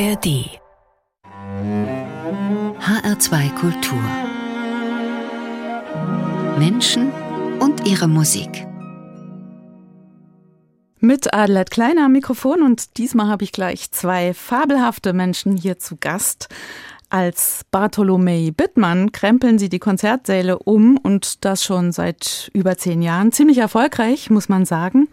ARD HR2 Kultur Menschen und ihre Musik. Mit Adelheid Kleiner am Mikrofon und diesmal habe ich gleich zwei fabelhafte Menschen hier zu Gast. Als Bartholomei Bittmann krempeln sie die Konzertsäle um und das schon seit über zehn Jahren. Ziemlich erfolgreich, muss man sagen.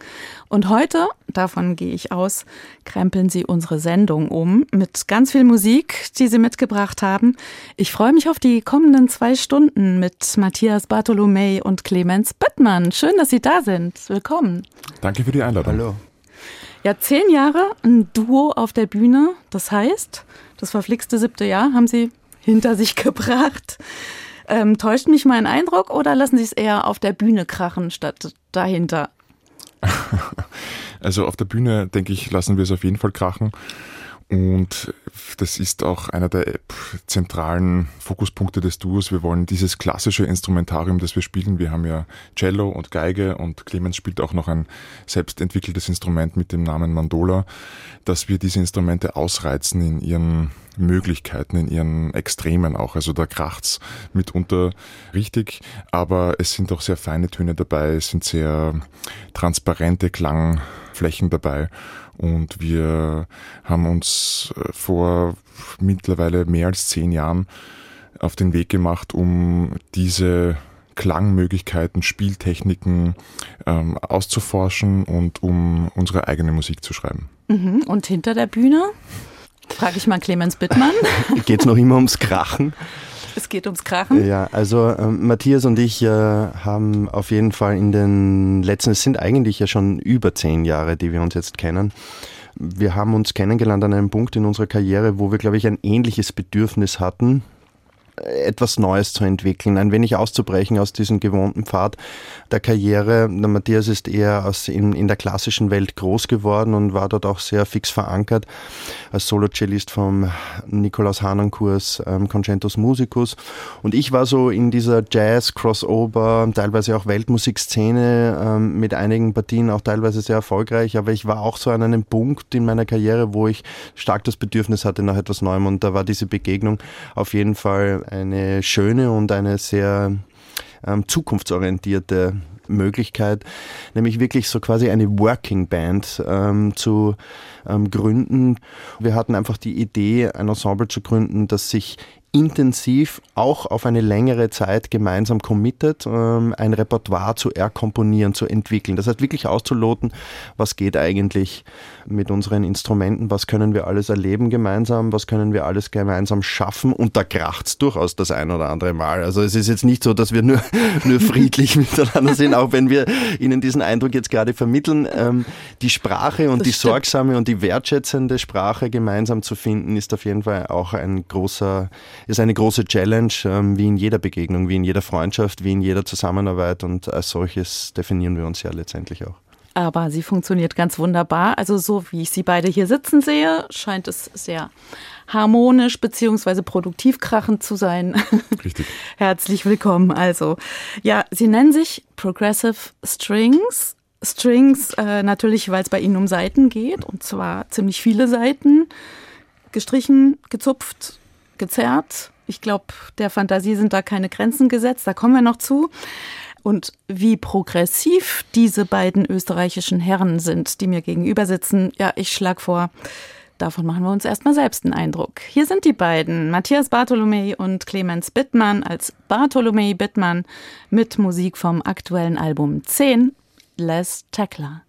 Und heute, davon gehe ich aus, krempeln sie unsere Sendung um mit ganz viel Musik, die sie mitgebracht haben. Ich freue mich auf die kommenden zwei Stunden mit Matthias Bartholomei und Clemens Bittmann. Schön, dass Sie da sind. Willkommen. Danke für die Einladung. Hallo. Ja, zehn Jahre ein Duo auf der Bühne. Das heißt, das verflixte siebte Jahr haben Sie hinter sich gebracht. Ähm, täuscht mich mein Eindruck oder lassen Sie es eher auf der Bühne krachen statt dahinter? Also auf der Bühne, denke ich, lassen wir es auf jeden Fall krachen. Und das ist auch einer der zentralen Fokuspunkte des Duos. Wir wollen dieses klassische Instrumentarium, das wir spielen. Wir haben ja Cello und Geige und Clemens spielt auch noch ein selbstentwickeltes Instrument mit dem Namen Mandola, dass wir diese Instrumente ausreizen in ihren Möglichkeiten, in ihren Extremen auch. Also da kracht's mitunter richtig, aber es sind auch sehr feine Töne dabei, es sind sehr transparente Klangflächen dabei. Und wir haben uns äh, vor mittlerweile mehr als zehn Jahren auf den Weg gemacht, um diese Klangmöglichkeiten, Spieltechniken ähm, auszuforschen und um unsere eigene Musik zu schreiben. Mhm. Und hinter der Bühne? Frage ich mal Clemens Bittmann. Geht es noch immer ums Krachen? Es geht ums Krachen. Ja, also ähm, Matthias und ich äh, haben auf jeden Fall in den letzten, es sind eigentlich ja schon über zehn Jahre, die wir uns jetzt kennen. Wir haben uns kennengelernt an einem Punkt in unserer Karriere, wo wir, glaube ich, ein ähnliches Bedürfnis hatten, etwas Neues zu entwickeln, ein wenig auszubrechen aus diesem gewohnten Pfad der Karriere. Der Matthias ist eher aus in, in der klassischen Welt groß geworden und war dort auch sehr fix verankert als Solo-Cellist vom Nikolaus Hahn-Kurs ähm, Concentus Musicus. Und ich war so in dieser Jazz-Crossover, teilweise auch Weltmusikszene ähm, mit einigen Partien auch teilweise sehr erfolgreich, aber ich war auch so an einem Punkt in meiner Karriere, wo ich stark das Bedürfnis hatte nach etwas Neuem und da war diese Begegnung auf jeden Fall eine schöne und eine sehr ähm, zukunftsorientierte Möglichkeit, nämlich wirklich so quasi eine Working Band ähm, zu ähm, gründen. Wir hatten einfach die Idee, ein Ensemble zu gründen, das sich intensiv auch auf eine längere Zeit gemeinsam committet, ähm, ein Repertoire zu erkomponieren, zu entwickeln. Das heißt wirklich auszuloten, was geht eigentlich mit unseren Instrumenten, was können wir alles erleben gemeinsam, was können wir alles gemeinsam schaffen und da kracht's durchaus das ein oder andere Mal. Also es ist jetzt nicht so, dass wir nur, nur friedlich miteinander sind, auch wenn wir Ihnen diesen Eindruck jetzt gerade vermitteln. Ähm, die Sprache und das die stimmt. sorgsame und die wertschätzende Sprache gemeinsam zu finden, ist auf jeden Fall auch ein großer ist eine große Challenge, ähm, wie in jeder Begegnung, wie in jeder Freundschaft, wie in jeder Zusammenarbeit und als solches definieren wir uns ja letztendlich auch. Aber sie funktioniert ganz wunderbar. Also so wie ich sie beide hier sitzen sehe, scheint es sehr harmonisch bzw. produktiv krachend zu sein. Richtig. Herzlich willkommen. Also, ja, Sie nennen sich Progressive Strings. Strings äh, natürlich, weil es bei Ihnen um Seiten geht und zwar ziemlich viele Seiten. Gestrichen, gezupft, gezerrt. Ich glaube, der Fantasie sind da keine Grenzen gesetzt, da kommen wir noch zu. Und wie progressiv diese beiden österreichischen Herren sind, die mir gegenüber sitzen, ja, ich schlage vor, davon machen wir uns erstmal selbst einen Eindruck. Hier sind die beiden, Matthias Bartholomä und Clemens Bittmann als Bartholomä Bittmann mit Musik vom aktuellen Album 10, Les Tackler.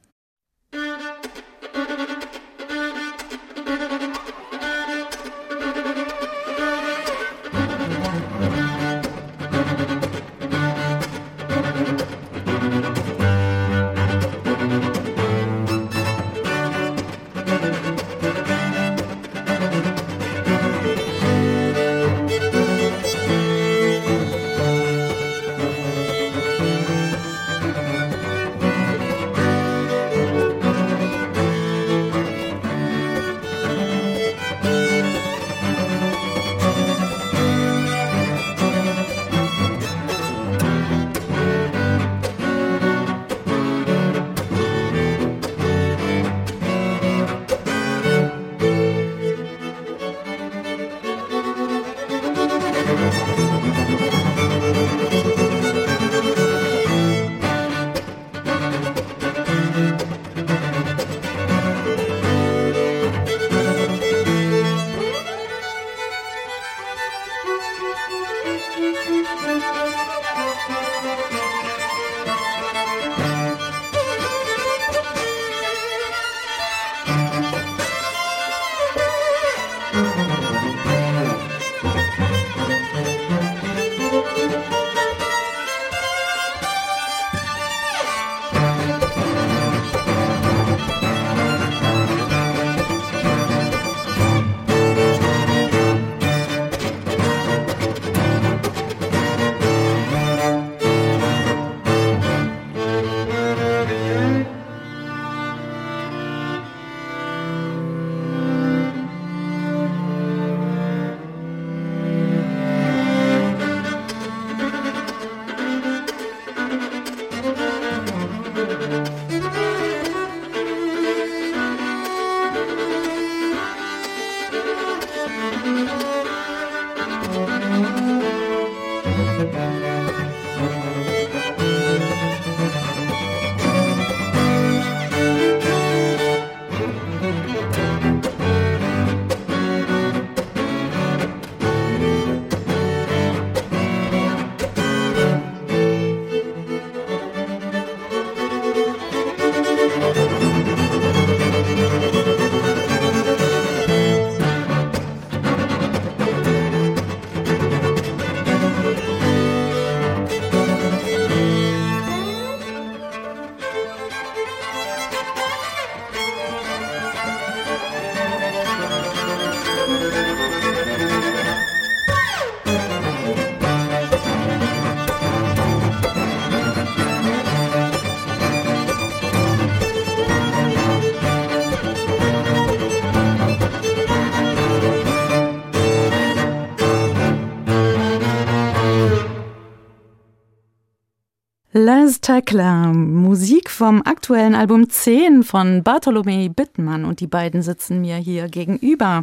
Les Tackler, Musik vom aktuellen Album 10 von Bartolomei Bittmann und die beiden sitzen mir hier gegenüber.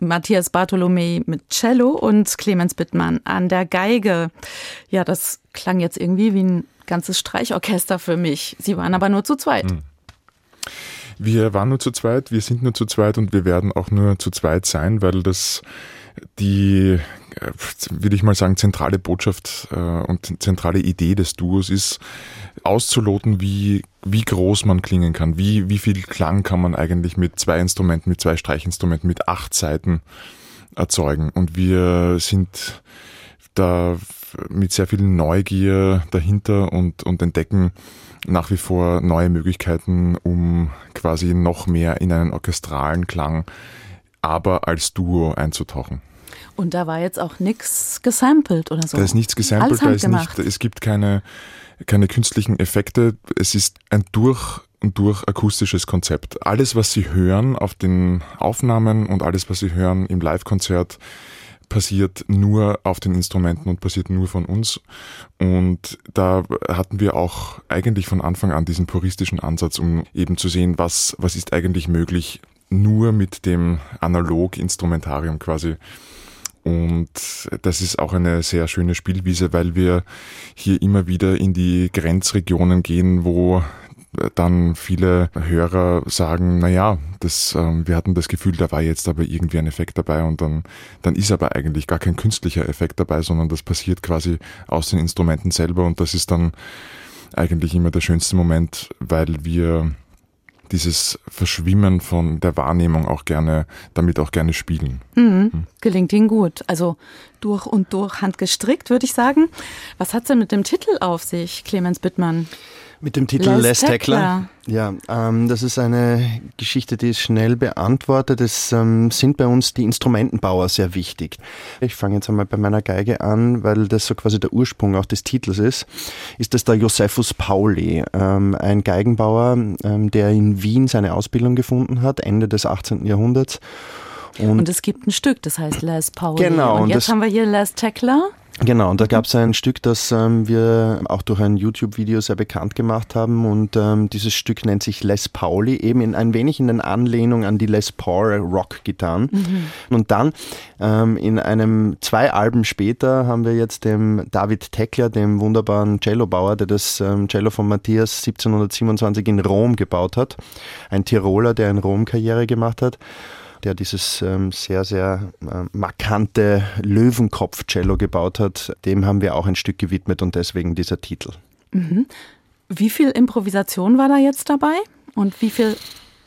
Matthias Bartolomei mit Cello und Clemens Bittmann an der Geige. Ja, das klang jetzt irgendwie wie ein ganzes Streichorchester für mich. Sie waren aber nur zu zweit. Hm. Wir waren nur zu zweit, wir sind nur zu zweit und wir werden auch nur zu zweit sein, weil das die, würde ich mal sagen, zentrale Botschaft äh, und zentrale Idee des Duos ist, auszuloten, wie, wie groß man klingen kann, wie, wie viel Klang kann man eigentlich mit zwei Instrumenten, mit zwei Streichinstrumenten, mit acht Seiten erzeugen. Und wir sind da mit sehr viel Neugier dahinter und, und entdecken nach wie vor neue Möglichkeiten, um quasi noch mehr in einen orchestralen Klang aber als Duo einzutauchen. Und da war jetzt auch nichts gesampelt oder so? Da ist nichts gesampelt, da ist nicht, es gibt keine, keine künstlichen Effekte. Es ist ein durch und durch akustisches Konzept. Alles, was Sie hören auf den Aufnahmen und alles, was Sie hören im Live-Konzert, passiert nur auf den Instrumenten und passiert nur von uns. Und da hatten wir auch eigentlich von Anfang an diesen puristischen Ansatz, um eben zu sehen, was, was ist eigentlich möglich nur mit dem Analog-Instrumentarium quasi. Und das ist auch eine sehr schöne Spielwiese, weil wir hier immer wieder in die Grenzregionen gehen, wo dann viele Hörer sagen, na ja, das, ähm, wir hatten das Gefühl, da war jetzt aber irgendwie ein Effekt dabei und dann, dann ist aber eigentlich gar kein künstlicher Effekt dabei, sondern das passiert quasi aus den Instrumenten selber und das ist dann eigentlich immer der schönste Moment, weil wir dieses Verschwimmen von der Wahrnehmung auch gerne, damit auch gerne spielen. Mhm. Mhm. Gelingt Ihnen gut. Also durch und durch handgestrickt, würde ich sagen. Was hat es denn mit dem Titel auf sich, Clemens Bittmann? Mit dem Titel Les, Les Tackler. Ja, ähm, das ist eine Geschichte, die ist schnell beantwortet. Es ähm, sind bei uns die Instrumentenbauer sehr wichtig. Ich fange jetzt einmal bei meiner Geige an, weil das so quasi der Ursprung auch des Titels ist. Ist das der Josephus Pauli, ähm, ein Geigenbauer, ähm, der in Wien seine Ausbildung gefunden hat, Ende des 18. Jahrhunderts. Und, und es gibt ein Stück, das heißt Les Pauli. Genau. Und, und jetzt haben wir hier Les Tackler. Genau, und da gab es ein Stück, das ähm, wir auch durch ein YouTube-Video sehr bekannt gemacht haben. Und ähm, dieses Stück nennt sich Les Pauli, eben in, ein wenig in den Anlehnung an die Les Paul Rock-Gitarren. Mhm. Und dann ähm, in einem, zwei Alben später haben wir jetzt dem David Teckler, dem wunderbaren Cellobauer, der das ähm, Cello von Matthias 1727 in Rom gebaut hat. Ein Tiroler, der in Rom Karriere gemacht hat der dieses ähm, sehr, sehr äh, markante Löwenkopf-Cello gebaut hat, dem haben wir auch ein Stück gewidmet und deswegen dieser Titel. Mhm. Wie viel Improvisation war da jetzt dabei und wie viel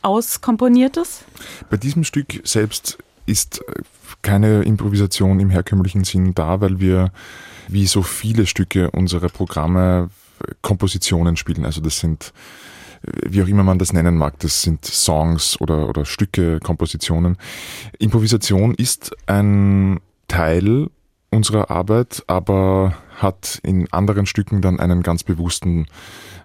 auskomponiertes? Bei diesem Stück selbst ist äh, keine Improvisation im herkömmlichen Sinn da, weil wir wie so viele Stücke unserer Programme Kompositionen spielen. Also das sind wie auch immer man das nennen mag, das sind Songs oder, oder Stücke, Kompositionen. Improvisation ist ein Teil unserer Arbeit, aber hat in anderen Stücken dann einen ganz bewussten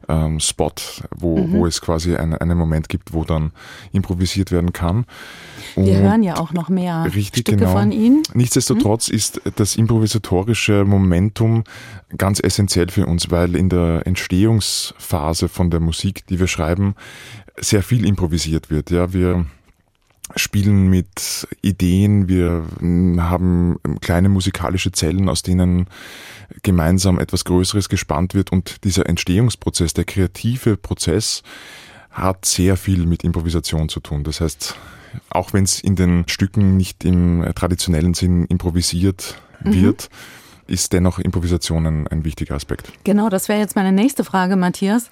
ähm, Spot, wo, mhm. wo es quasi eine, einen Moment gibt, wo dann improvisiert werden kann. Und Wir hören ja auch noch mehr richtig, Stücke genau. von Ihnen. Nichtsdestotrotz mhm. ist das improvisatorische Momentum ganz essentiell für uns, weil in der Entstehungsphase von der Musik, die wir schreiben, sehr viel improvisiert wird. Ja, wir spielen mit Ideen, wir haben kleine musikalische Zellen, aus denen gemeinsam etwas Größeres gespannt wird und dieser Entstehungsprozess, der kreative Prozess hat sehr viel mit Improvisation zu tun. Das heißt, auch wenn es in den Stücken nicht im traditionellen Sinn improvisiert mhm. wird, ist dennoch Improvisation ein, ein wichtiger Aspekt. Genau, das wäre jetzt meine nächste Frage, Matthias.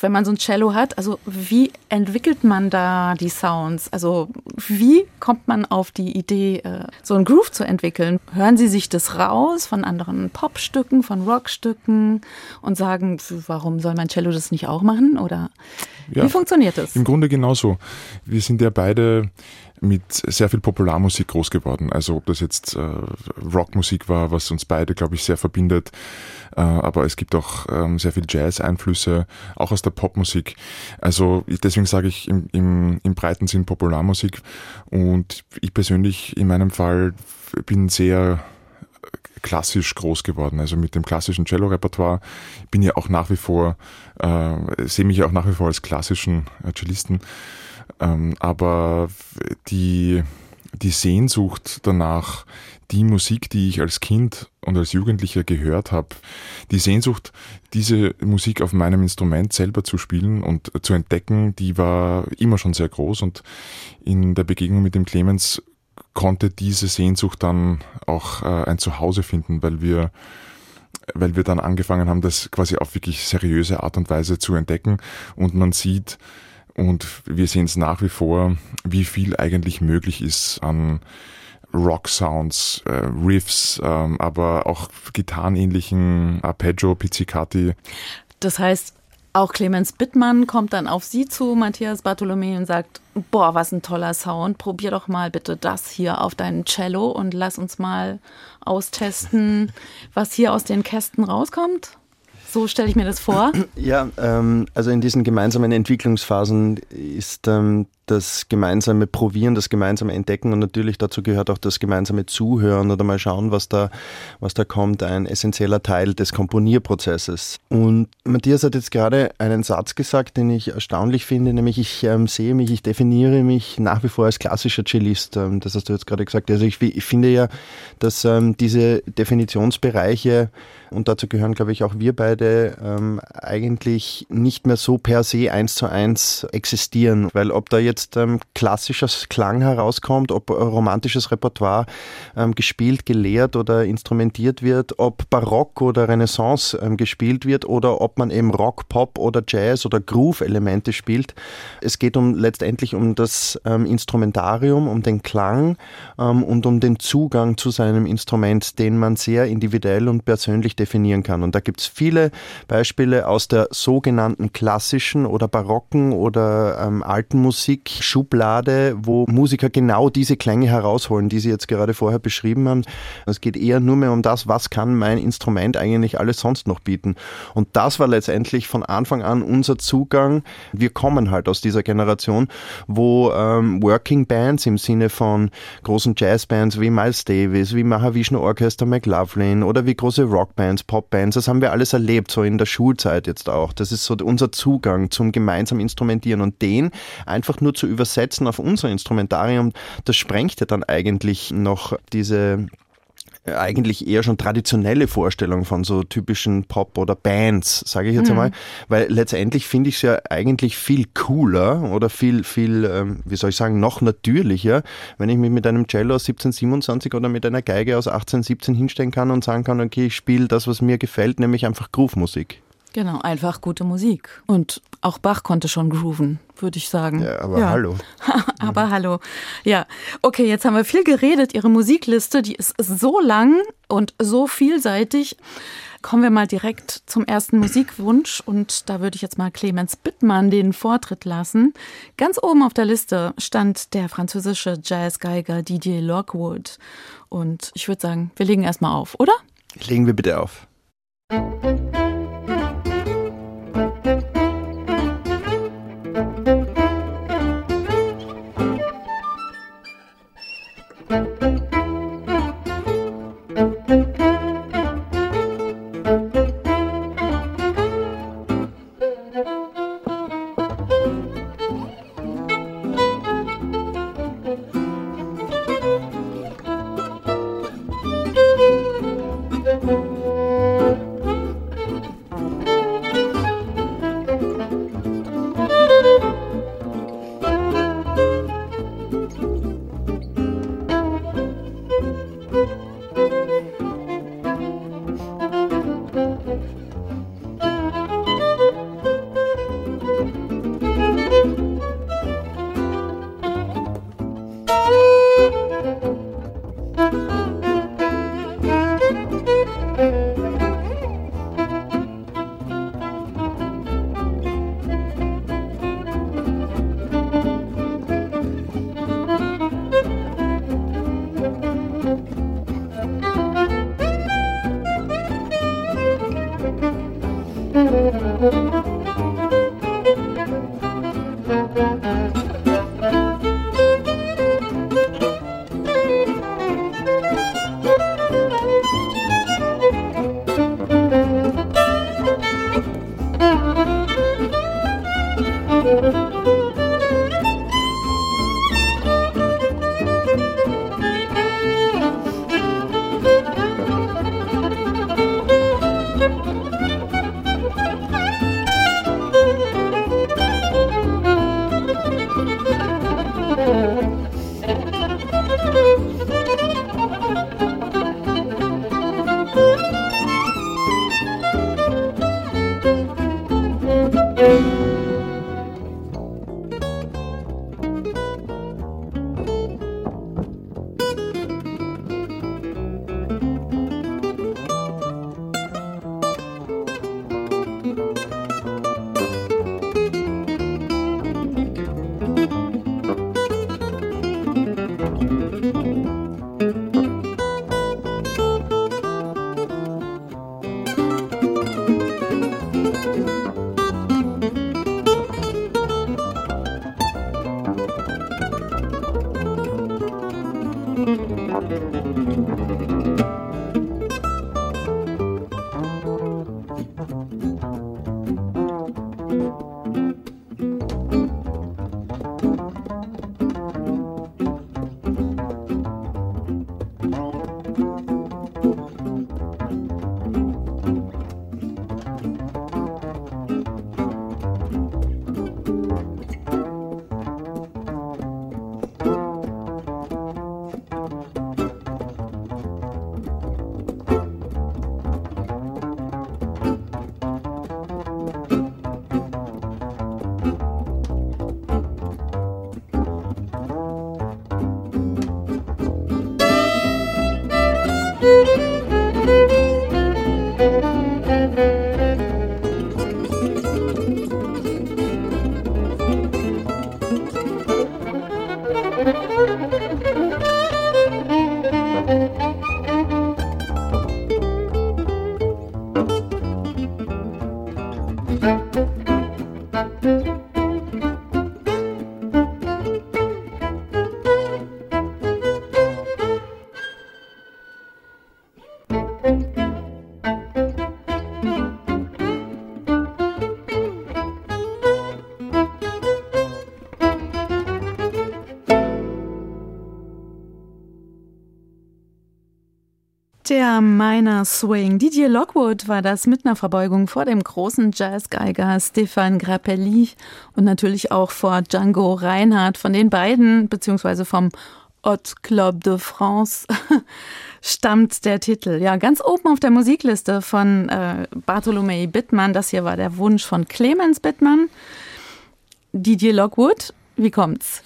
Wenn man so ein Cello hat, also wie entwickelt man da die Sounds? Also wie kommt man auf die Idee, äh, so einen Groove zu entwickeln? Hören Sie sich das raus von anderen Popstücken, von Rockstücken und sagen, warum soll mein Cello das nicht auch machen? Oder ja, wie funktioniert das? Im Grunde genauso. Wir sind ja beide mit sehr viel Popularmusik groß geworden. Also ob das jetzt äh, Rockmusik war, was uns beide, glaube ich, sehr verbindet, äh, aber es gibt auch ähm, sehr viel Jazz-Einflüsse, auch aus der Popmusik. Also deswegen sage ich im, im, im breiten Sinn Popularmusik und ich persönlich in meinem Fall bin sehr klassisch groß geworden, also mit dem klassischen Cello-Repertoire. Bin ja auch nach wie vor, äh, sehe mich auch nach wie vor als klassischen äh, Cellisten. Ähm, aber die, die Sehnsucht danach, die Musik, die ich als Kind und als Jugendlicher gehört habe, die Sehnsucht, diese Musik auf meinem Instrument selber zu spielen und zu entdecken, die war immer schon sehr groß. Und in der Begegnung mit dem Clemens konnte diese Sehnsucht dann auch äh, ein Zuhause finden, weil wir weil wir dann angefangen haben, das quasi auf wirklich seriöse Art und Weise zu entdecken. Und man sieht und wir sehen es nach wie vor, wie viel eigentlich möglich ist an Rock-Sounds, äh, Riffs, ähm, aber auch gitarrenähnlichen Arpeggio, Pizzicati. Das heißt, auch Clemens Bittmann kommt dann auf Sie zu, Matthias Bartholomä, und sagt, boah, was ein toller Sound, probier doch mal bitte das hier auf deinen Cello und lass uns mal austesten, was hier aus den Kästen rauskommt. So stelle ich mir das vor. Ja, ähm, also in diesen gemeinsamen Entwicklungsphasen ist ähm, das gemeinsame Probieren, das gemeinsame Entdecken und natürlich dazu gehört auch das gemeinsame Zuhören oder mal schauen, was da, was da kommt, ein essentieller Teil des Komponierprozesses. Und Matthias hat jetzt gerade einen Satz gesagt, den ich erstaunlich finde, nämlich ich ähm, sehe mich, ich definiere mich nach wie vor als klassischer Cellist. Ähm, das hast du jetzt gerade gesagt. Also ich, ich finde ja, dass ähm, diese Definitionsbereiche und dazu gehören, glaube ich, auch wir beide, ähm, eigentlich nicht mehr so per se eins zu eins existieren. Weil ob da jetzt ähm, klassischer Klang herauskommt, ob romantisches Repertoire ähm, gespielt, gelehrt oder instrumentiert wird, ob Barock oder Renaissance ähm, gespielt wird oder ob man eben Rock, Pop oder Jazz oder Groove-Elemente spielt. Es geht um letztendlich um das ähm, Instrumentarium, um den Klang ähm, und um den Zugang zu seinem Instrument, den man sehr individuell und persönlich definieren kann. Und da gibt es viele Beispiele aus der sogenannten klassischen oder barocken oder ähm, alten Musik, Schublade, wo Musiker genau diese Klänge herausholen, die Sie jetzt gerade vorher beschrieben haben. Es geht eher nur mehr um das, was kann mein Instrument eigentlich alles sonst noch bieten. Und das war letztendlich von Anfang an unser Zugang. Wir kommen halt aus dieser Generation, wo ähm, Working Bands im Sinne von großen Jazzbands wie Miles Davis, wie Mahavishnu Orchestra McLaughlin oder wie große Rockbands Bands, Popbands, das haben wir alles erlebt, so in der Schulzeit jetzt auch. Das ist so unser Zugang zum gemeinsamen Instrumentieren und den einfach nur zu übersetzen auf unser Instrumentarium, das sprengt ja dann eigentlich noch diese äh, eigentlich eher schon traditionelle Vorstellung von so typischen Pop oder Bands, sage ich jetzt mhm. einmal, weil letztendlich finde ich es ja eigentlich viel cooler oder viel, viel, ähm, wie soll ich sagen, noch natürlicher, wenn ich mich mit einem Cello aus 1727 oder mit einer Geige aus 1817 hinstellen kann und sagen kann, okay, ich spiele das, was mir gefällt, nämlich einfach Groove-Musik. Genau, einfach gute Musik. Und auch Bach konnte schon grooven, würde ich sagen. Ja, aber ja. hallo. aber hallo. Ja, okay, jetzt haben wir viel geredet. Ihre Musikliste, die ist so lang und so vielseitig. Kommen wir mal direkt zum ersten Musikwunsch und da würde ich jetzt mal Clemens Bittmann den Vortritt lassen. Ganz oben auf der Liste stand der französische Jazzgeiger Didier Lockwood und ich würde sagen, wir legen erstmal auf, oder? Legen wir bitte auf. Der Minor Swing. Didier Lockwood war das mit einer Verbeugung vor dem großen Jazzgeiger Stefan Grappelli und natürlich auch vor Django Reinhardt von den beiden, beziehungsweise vom Haute Club de France stammt der Titel. Ja, ganz oben auf der Musikliste von äh, Bartholomew Bittmann. Das hier war der Wunsch von Clemens Bittmann. Didier Lockwood, wie kommt's?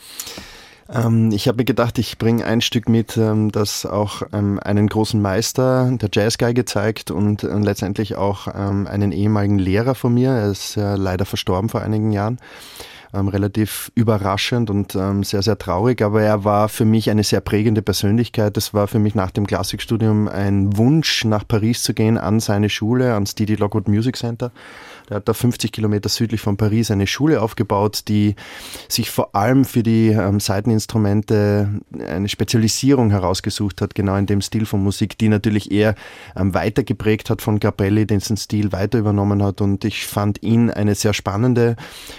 Ähm, ich habe mir gedacht, ich bringe ein Stück mit, ähm, das auch ähm, einen großen Meister der Jazzgeige zeigt und äh, letztendlich auch einen ehemaligen Lehrer von mir. Er ist leider verstorben vor einigen Jahren. Ähm, relativ überraschend und ähm, sehr, sehr traurig, aber er war für mich eine sehr prägende Persönlichkeit. Das war für mich nach dem Klassikstudium ein Wunsch, nach Paris zu gehen, an seine Schule, ans Didi Lockwood Music Center. Der hat da 50 Kilometer südlich von Paris eine Schule aufgebaut, die sich vor allem für die ähm, Seiteninstrumente eine Spezialisierung herausgesucht hat, genau in dem Stil von Musik, die natürlich eher ähm, weiter geprägt hat von Capelli, den den Stil weiter übernommen hat. Und ich fand ihn eine sehr spannende,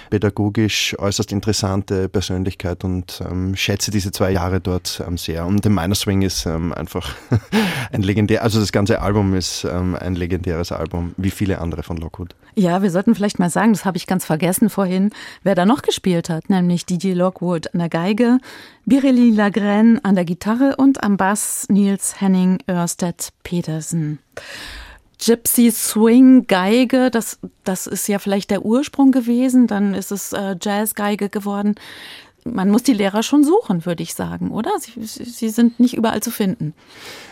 pädagogisch äußerst interessante Persönlichkeit und ähm, schätze diese zwei Jahre dort ähm, sehr. Und der Minor Swing ist ähm, einfach ein legendär, also das ganze Album ist ähm, ein legendäres Album, wie viele andere von Lockwood. Ja, wir sollten vielleicht mal sagen, das habe ich ganz vergessen vorhin, wer da noch gespielt hat, nämlich DJ Lockwood an der Geige, Birelli Lagren an der Gitarre und am Bass Nils Henning Örstedt Petersen. Gypsy Swing Geige, das, das ist ja vielleicht der Ursprung gewesen, dann ist es äh, Jazzgeige geworden. Man muss die Lehrer schon suchen, würde ich sagen, oder? Sie, sie sind nicht überall zu finden.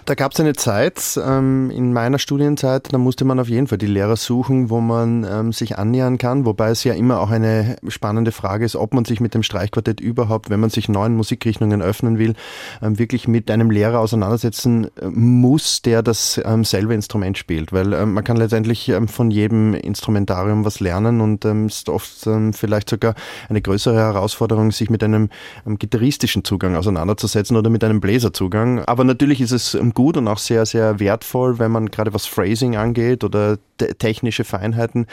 Da gab es eine Zeit ähm, in meiner Studienzeit, da musste man auf jeden Fall die Lehrer suchen, wo man ähm, sich annähern kann, wobei es ja immer auch eine spannende Frage ist, ob man sich mit dem Streichquartett überhaupt, wenn man sich neuen Musikrichtungen öffnen will, ähm, wirklich mit einem Lehrer auseinandersetzen äh, muss, der das ähm, selbe Instrument spielt, weil ähm, man kann letztendlich ähm, von jedem Instrumentarium was lernen und ist oft vielleicht sogar eine größere Herausforderung, sich mit einem gitarristischen Zugang auseinanderzusetzen oder mit einem Bläserzugang. Aber natürlich ist es gut und auch sehr, sehr wertvoll, wenn man gerade was Phrasing angeht oder technische Feinheiten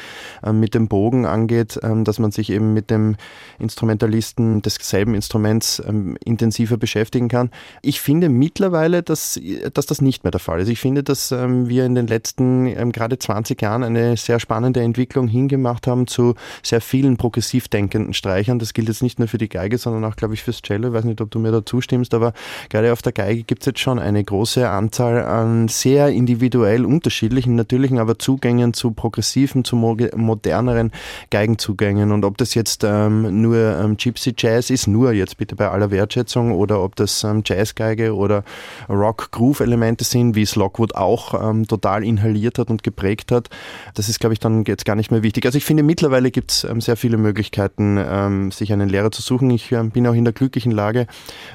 ähm, mit dem Bogen angeht, ähm, dass man sich eben mit dem Instrumentalisten desselben Instruments ähm, intensiver beschäftigen kann. Ich finde mittlerweile, dass, dass das nicht mehr der Fall ist. Ich finde, dass wir in den letzten gerade 20 Jahren eine sehr spannende Entwicklung hingemacht haben zu sehr vielen progressiv denkenden Streichern. Das gilt jetzt nicht nur für die Geige, sondern auch, glaube ich, fürs Cello. Ich weiß nicht, ob du mir da zustimmst, aber gerade auf der Geige gibt es jetzt schon eine große Anzahl an sehr individuell unterschiedlichen, natürlichen, aber Zugängen zu progressiven, zu moderneren Geigenzugängen. Und ob das jetzt ähm, nur ähm, Gypsy Jazz ist, nur jetzt bitte bei aller Wertschätzung, oder ob das ähm, Jazzgeige oder Rock-Groove-Elemente sind, wie es Lockwood auch ähm, total inhaliert hat und geprägt hat, das ist, glaube ich, dann jetzt gar nicht mehr wichtig. Also ich finde, mittlerweile gibt es ähm, sehr viele Möglichkeiten, ähm, sich einen Lehrer zu suchen. Ich bin auch in der glücklichen Lage,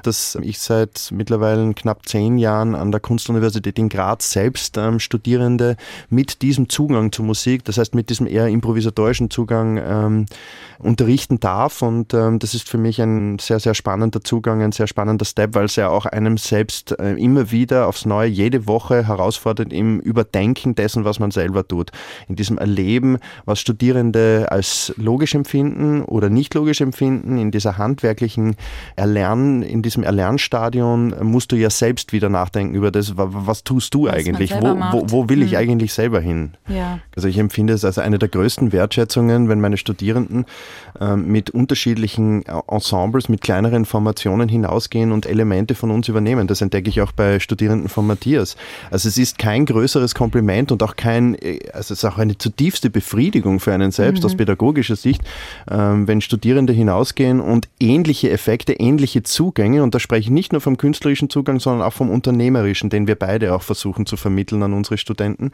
dass ich seit mittlerweile knapp zehn Jahren an der Kunstuniversität in Graz selbst ähm, Studierende mit diesem Zugang zur Musik, das heißt mit diesem eher improvisatorischen Zugang ähm, unterrichten darf. Und ähm, das ist für mich ein sehr, sehr spannender Zugang, ein sehr spannender Step, weil es ja auch einem selbst äh, immer wieder aufs Neue jede Woche herausfordert im Überdenken dessen, was man selber tut. In diesem Erleben, was Studierende als logisch empfinden oder nicht logisch empfinden, in dieser handwerklichen Erlernen, in diesem Erlernstadion musst du ja selbst wieder nachdenken über das, was tust du was eigentlich? Wo, wo, wo, will ich hm. eigentlich selber hin? Ja. Also ich empfinde es als eine der größten Wertschätzungen, wenn meine Studierenden ähm, mit unterschiedlichen Ensembles, mit kleineren Formationen hinausgehen und Elemente von uns übernehmen. Das entdecke ich auch bei Studierenden von Matthias. Also es ist kein größeres Kompliment und auch kein, äh, also es ist auch eine zutiefste Befriedigung für einen selbst mhm. aus pädagogischer Sicht, ähm, wenn Studierende hinausgehen und ähnliche Effekte, ähnliche Zugänge, und da spreche ich nicht nur vom künstlerischen Zugang, sondern auch vom unternehmerischen, den wir beide auch versuchen zu vermitteln an unsere Studenten,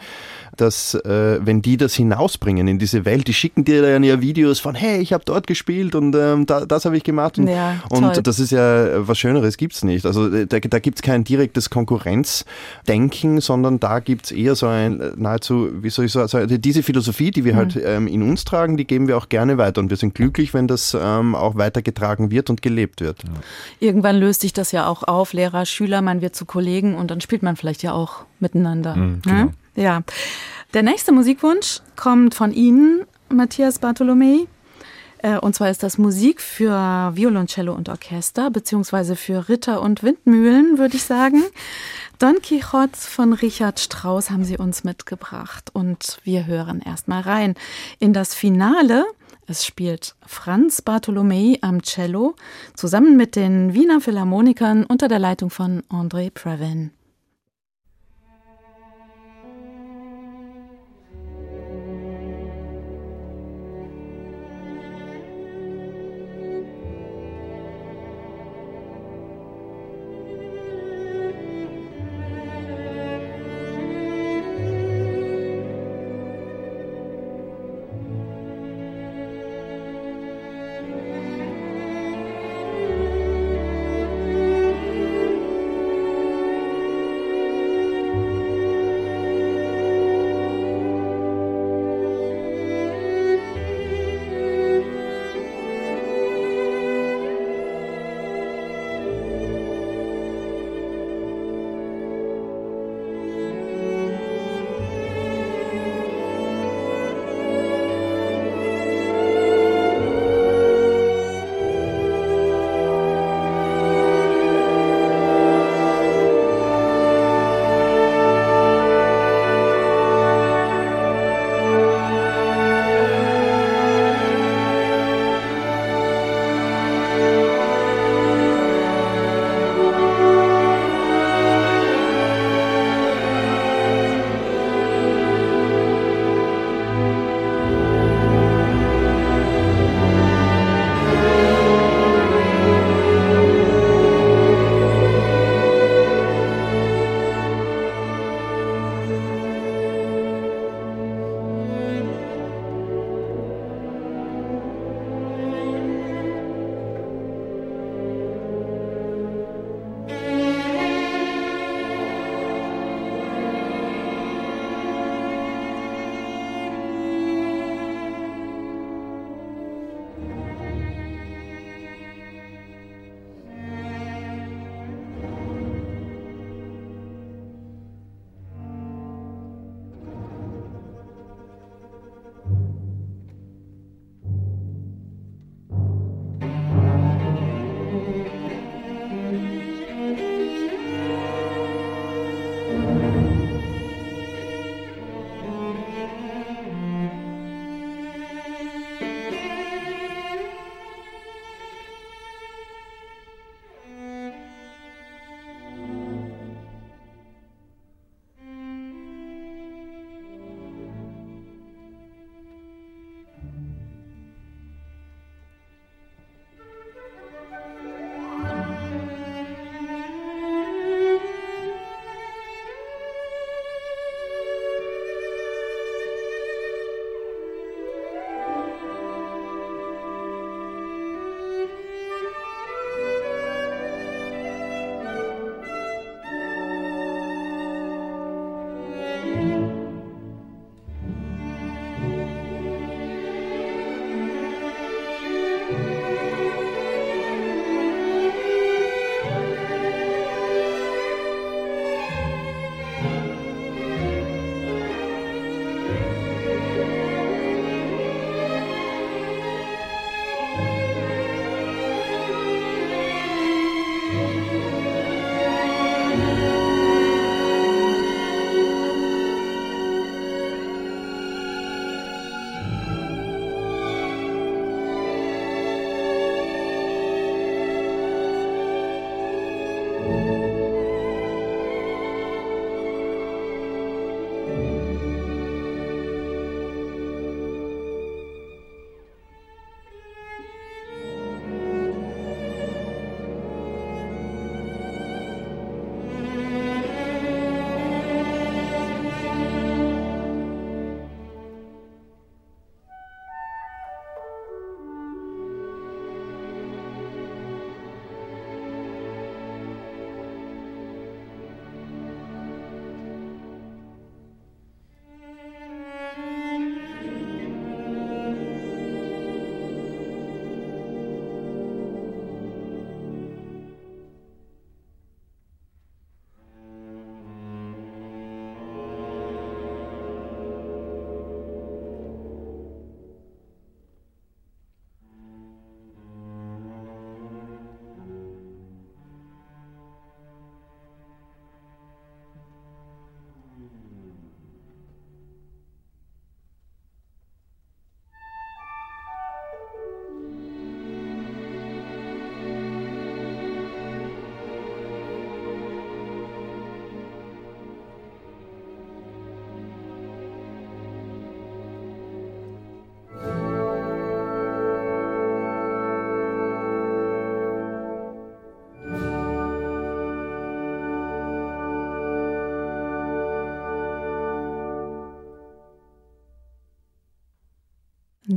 dass äh, wenn die das hinausbringen in diese Welt, die schicken dir dann ja Videos von, hey, ich habe dort gespielt und ähm, da, das habe ich gemacht. Und, ja, und das ist ja was Schöneres gibt es nicht. Also äh, da, da gibt es kein direktes Konkurrenzdenken, sondern da gibt es eher so ein äh, nahezu, wie soll ich sagen, diese Philosophie, die wir halt, mhm. halt ähm, in uns tragen, die geben wir auch gerne weiter. Und wir sind glücklich, wenn das ähm, auch weitergetragen wird und gelebt wird. Ja. Irgendwann löst sich das ja auch auf, Lehrer, Schüler, man wird zu Kollegen und dann spielt man vielleicht ja auch miteinander. Mhm, genau. Ja. Der nächste Musikwunsch kommt von Ihnen, Matthias Bartholomei. Äh, und zwar ist das Musik für Violoncello und Orchester, beziehungsweise für Ritter und Windmühlen, würde ich sagen. Don Quixote von Richard Strauss haben sie uns mitgebracht. Und wir hören erstmal rein in das Finale. Es spielt Franz Bartholomei am Cello zusammen mit den Wiener Philharmonikern unter der Leitung von André Previn.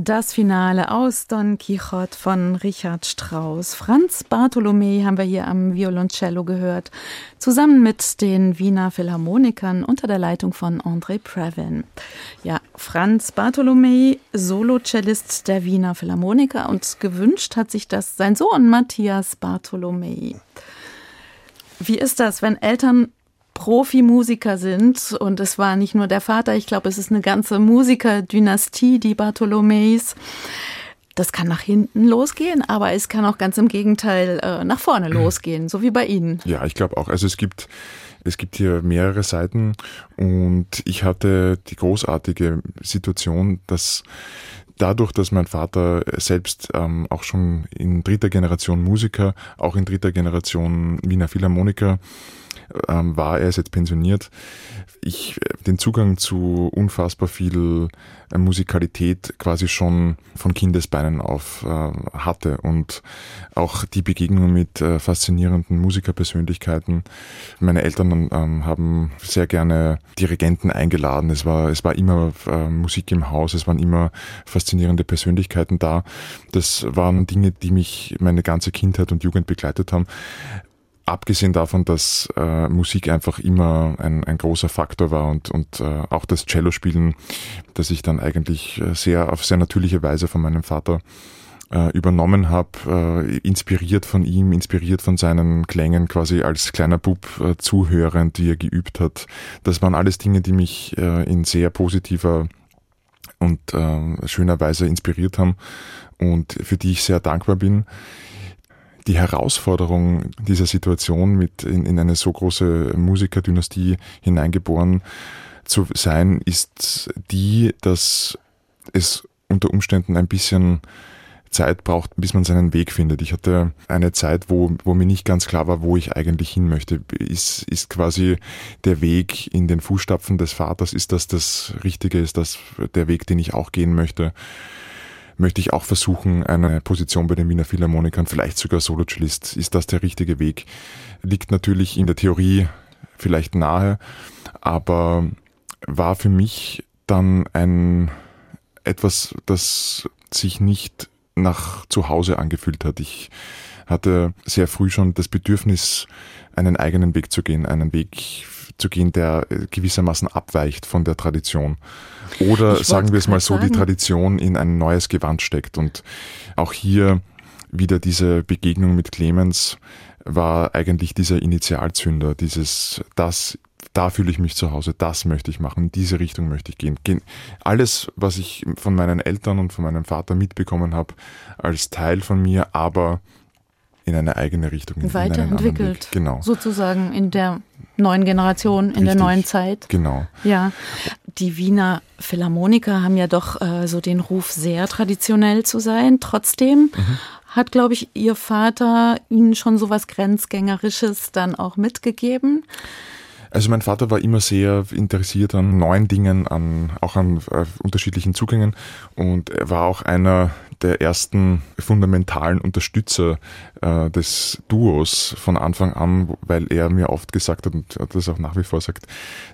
Das Finale aus Don Quixote von Richard Strauss. Franz Bartholomä haben wir hier am Violoncello gehört, zusammen mit den Wiener Philharmonikern unter der Leitung von André Previn. Ja, Franz Bartholomä, Solocellist der Wiener Philharmoniker und gewünscht hat sich das sein Sohn Matthias Bartholomä. Wie ist das, wenn Eltern Profimusiker sind. Und es war nicht nur der Vater, ich glaube, es ist eine ganze Musikerdynastie, die Bartholomäis. Das kann nach hinten losgehen, aber es kann auch ganz im Gegenteil äh, nach vorne losgehen, so wie bei Ihnen. Ja, ich glaube auch. Also es gibt es gibt hier mehrere Seiten und ich hatte die großartige Situation, dass dadurch, dass mein Vater selbst ähm, auch schon in dritter Generation Musiker, auch in dritter Generation Wiener Philharmoniker ähm, war, er ist jetzt pensioniert, ich äh, den Zugang zu unfassbar viel äh, Musikalität quasi schon von Kindesbeinen auf äh, hatte und auch die Begegnung mit äh, faszinierenden Musikerpersönlichkeiten. Meine Eltern ähm, haben sehr gerne Dirigenten eingeladen. Es war, es war immer äh, Musik im Haus, es waren immer faszinierende Persönlichkeiten da. Das waren Dinge, die mich meine ganze Kindheit und Jugend begleitet haben abgesehen davon, dass äh, Musik einfach immer ein, ein großer Faktor war und, und äh, auch das Cello-Spielen, das ich dann eigentlich äh, sehr auf sehr natürliche Weise von meinem Vater äh, übernommen habe, äh, inspiriert von ihm, inspiriert von seinen Klängen quasi als kleiner Bub äh, zuhörend, wie er geübt hat. Das waren alles Dinge, die mich äh, in sehr positiver und äh, schöner Weise inspiriert haben und für die ich sehr dankbar bin die Herausforderung dieser Situation mit in, in eine so große Musikerdynastie hineingeboren zu sein, ist die, dass es unter Umständen ein bisschen Zeit braucht, bis man seinen Weg findet. Ich hatte eine Zeit, wo, wo mir nicht ganz klar war, wo ich eigentlich hin möchte. Ist, ist quasi der Weg in den Fußstapfen des Vaters, ist das das Richtige, ist das der Weg, den ich auch gehen möchte? Möchte ich auch versuchen, eine Position bei den Wiener Philharmonikern, vielleicht sogar Solocellist. Ist das der richtige Weg? Liegt natürlich in der Theorie vielleicht nahe, aber war für mich dann ein etwas, das sich nicht nach zu Hause angefühlt hat. Ich hatte sehr früh schon das Bedürfnis, einen eigenen Weg zu gehen, einen Weg zu gehen, der gewissermaßen abweicht von der Tradition. Oder sagen wir es mal so, sagen. die Tradition in ein neues Gewand steckt. Und auch hier wieder diese Begegnung mit Clemens war eigentlich dieser Initialzünder, dieses, das, da fühle ich mich zu Hause, das möchte ich machen, in diese Richtung möchte ich gehen. Alles, was ich von meinen Eltern und von meinem Vater mitbekommen habe, als Teil von mir, aber in eine eigene Richtung. Weiterentwickelt. Genau. Sozusagen in der neuen Generation, in Richtig, der neuen Zeit. Genau. Ja. Die Wiener Philharmoniker haben ja doch äh, so den Ruf, sehr traditionell zu sein. Trotzdem mhm. hat, glaube ich, Ihr Vater Ihnen schon so was Grenzgängerisches dann auch mitgegeben? Also mein Vater war immer sehr interessiert an neuen Dingen, an, auch an äh, unterschiedlichen Zugängen und er war auch einer der ersten fundamentalen Unterstützer äh, des Duos von Anfang an, weil er mir oft gesagt hat und das auch nach wie vor sagt,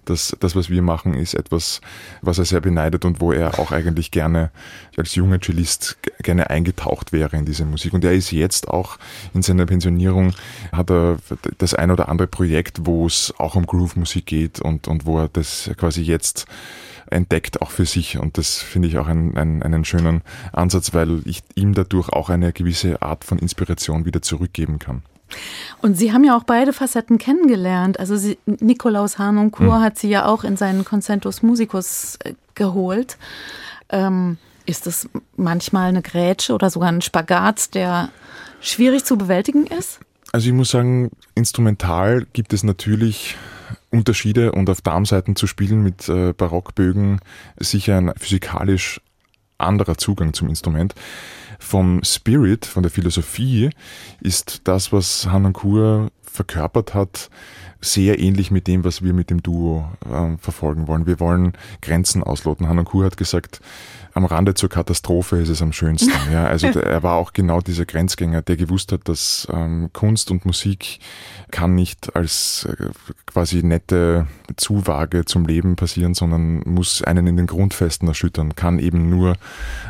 dass das, was wir machen, ist etwas, was er sehr beneidet und wo er auch eigentlich gerne als junger Cellist gerne eingetaucht wäre in diese Musik. Und er ist jetzt auch in seiner Pensionierung, hat er das ein oder andere Projekt, wo es auch um Groove-Musik geht und, und wo er das quasi jetzt entdeckt, auch für sich. Und das finde ich auch ein, ein, einen schönen Ansatz, weil ich ihm dadurch auch eine gewisse Art von Inspiration wieder zurückgeben kann. Und Sie haben ja auch beide Facetten kennengelernt. Also Sie, Nikolaus Harnoncourt hm. hat Sie ja auch in seinen Concentus Musicus äh, geholt. Ähm, ist das manchmal eine Grätsche oder sogar ein Spagat, der schwierig zu bewältigen ist? Also ich muss sagen, instrumental gibt es natürlich Unterschiede und auf Darmseiten zu spielen mit äh, Barockbögen sicher ein physikalisch anderer Zugang zum Instrument. Vom Spirit, von der Philosophie ist das, was Hanankur verkörpert hat, sehr ähnlich mit dem, was wir mit dem Duo äh, verfolgen wollen. Wir wollen Grenzen ausloten. Hanankur hat gesagt, am Rande zur Katastrophe ist es am schönsten. Ja, also der, er war auch genau dieser Grenzgänger, der gewusst hat, dass ähm, Kunst und Musik kann nicht als äh, quasi nette Zuwage zum Leben passieren, sondern muss einen in den Grundfesten erschüttern, kann eben nur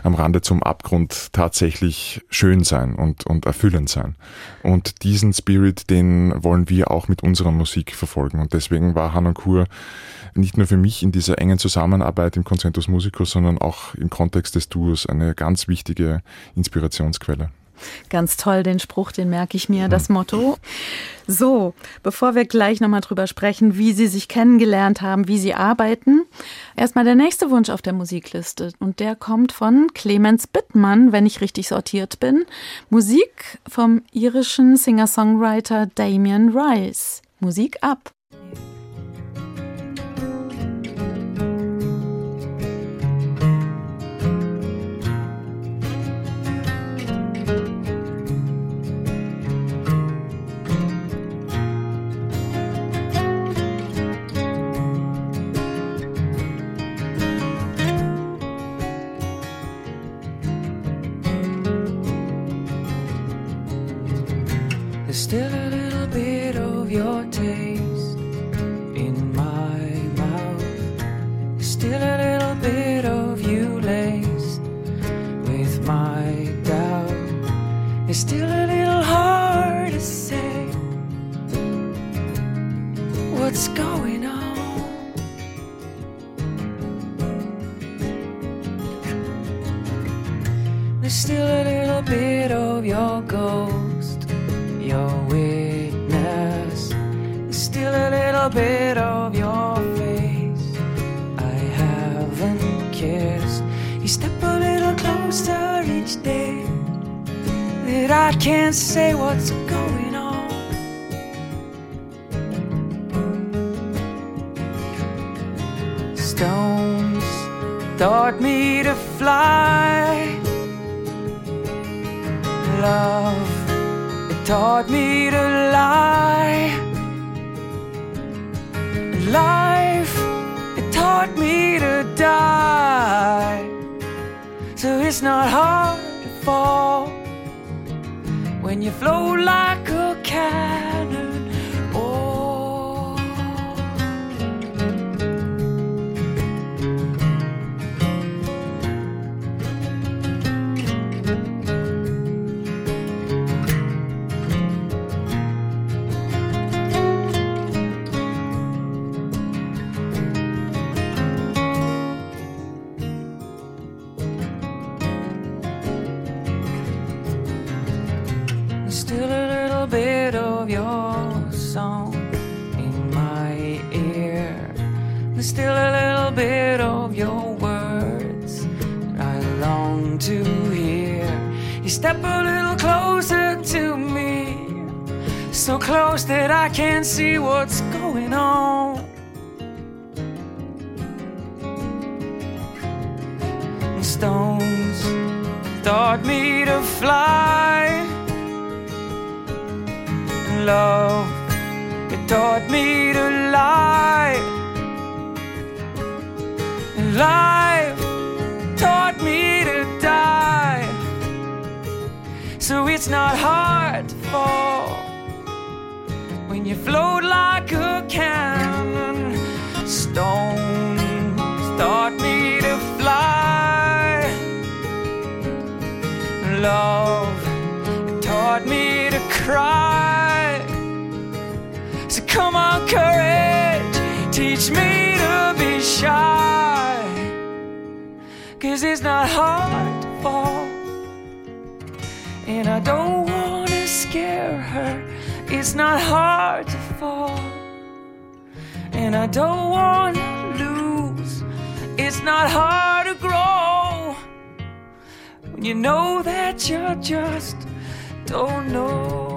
am Rande zum Abgrund tatsächlich schön sein und, und erfüllend sein. Und diesen Spirit, den wollen wir auch mit unserer Musik verfolgen. Und deswegen war Hanankur nicht nur für mich in dieser engen Zusammenarbeit im Concentus Musicus, sondern auch im Kontext des Duos eine ganz wichtige Inspirationsquelle. Ganz toll, den Spruch, den merke ich mir, das Motto. So, bevor wir gleich nochmal drüber sprechen, wie Sie sich kennengelernt haben, wie Sie arbeiten, erstmal der nächste Wunsch auf der Musikliste. Und der kommt von Clemens Bittmann, wenn ich richtig sortiert bin. Musik vom irischen Singer-Songwriter Damien Rice. Musik ab. Cry. So come on, courage, teach me to be shy. Cause it's not hard to fall. And I don't wanna scare her. It's not hard to fall. And I don't wanna lose. It's not hard to grow. When you know that you just don't know.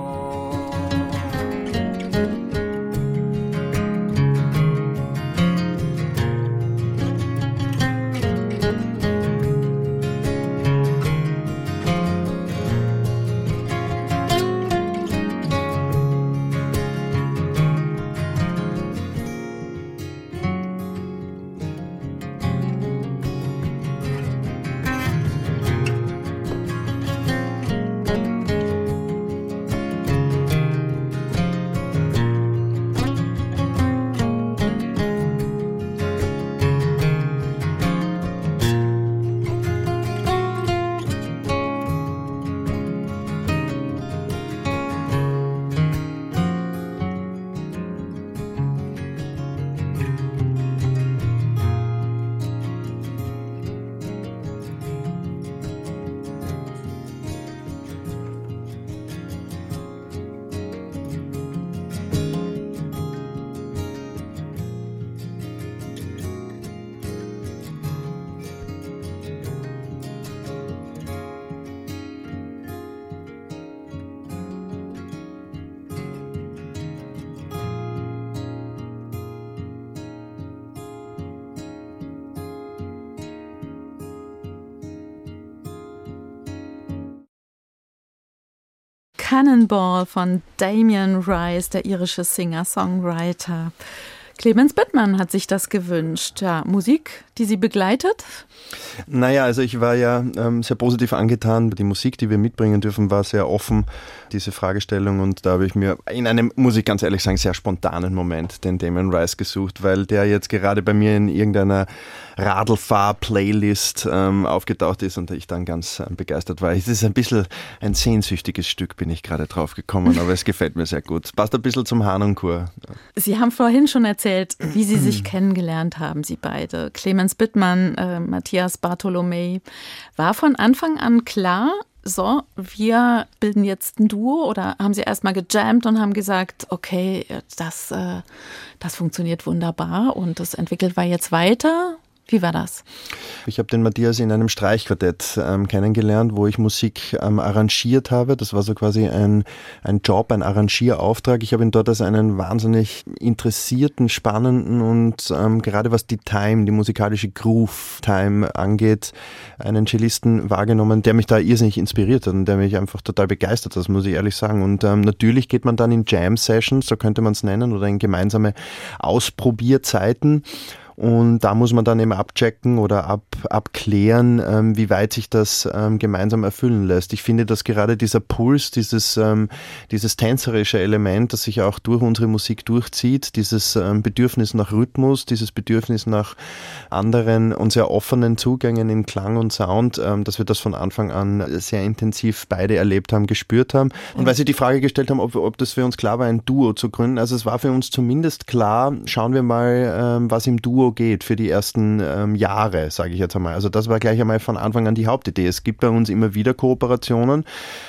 Cannonball von Damien Rice, der irische Singer-Songwriter. Clemens Bittmann hat sich das gewünscht. Ja, Musik, die Sie begleitet? Naja, also ich war ja ähm, sehr positiv angetan. Die Musik, die wir mitbringen dürfen, war sehr offen, diese Fragestellung. Und da habe ich mir in einem, muss ich ganz ehrlich sagen, sehr spontanen Moment den Damon Rice gesucht, weil der jetzt gerade bei mir in irgendeiner Radlfahr-Playlist ähm, aufgetaucht ist und ich dann ganz ähm, begeistert war. Es ist ein bisschen ein sehnsüchtiges Stück, bin ich gerade drauf gekommen, aber es gefällt mir sehr gut. Es passt ein bisschen zum Hanonchor. Sie haben vorhin schon erzählt, wie Sie sich kennengelernt haben, Sie beide. Clemens Bittmann, äh, Matthias Bartholomei. War von Anfang an klar, so, wir bilden jetzt ein Duo oder haben Sie erstmal gejammt und haben gesagt, okay, das, äh, das funktioniert wunderbar und das entwickelt wir jetzt weiter? Wie war das? Ich habe den Matthias in einem Streichquartett ähm, kennengelernt, wo ich Musik ähm, arrangiert habe. Das war so quasi ein, ein Job, ein Arrangierauftrag. Ich habe ihn dort als einen wahnsinnig interessierten, spannenden und ähm, gerade was die Time, die musikalische Groove-Time angeht, einen Cellisten wahrgenommen, der mich da irrsinnig inspiriert hat und der mich einfach total begeistert hat, das muss ich ehrlich sagen. Und ähm, natürlich geht man dann in Jam-Sessions, so könnte man es nennen, oder in gemeinsame Ausprobierzeiten. Und da muss man dann eben abchecken oder ab, abklären, ähm, wie weit sich das ähm, gemeinsam erfüllen lässt. Ich finde, dass gerade dieser Puls, dieses, ähm, dieses tänzerische Element, das sich auch durch unsere Musik durchzieht, dieses ähm, Bedürfnis nach Rhythmus, dieses Bedürfnis nach anderen und sehr offenen Zugängen in Klang und Sound, ähm, dass wir das von Anfang an sehr intensiv beide erlebt haben, gespürt haben. Und weil Sie die Frage gestellt haben, ob, ob das für uns klar war, ein Duo zu gründen, also es war für uns zumindest klar, schauen wir mal, ähm, was im Duo geht für die ersten ähm, Jahre, sage ich jetzt einmal. Also das war gleich einmal von Anfang an die Hauptidee. Es gibt bei uns immer wieder Kooperationen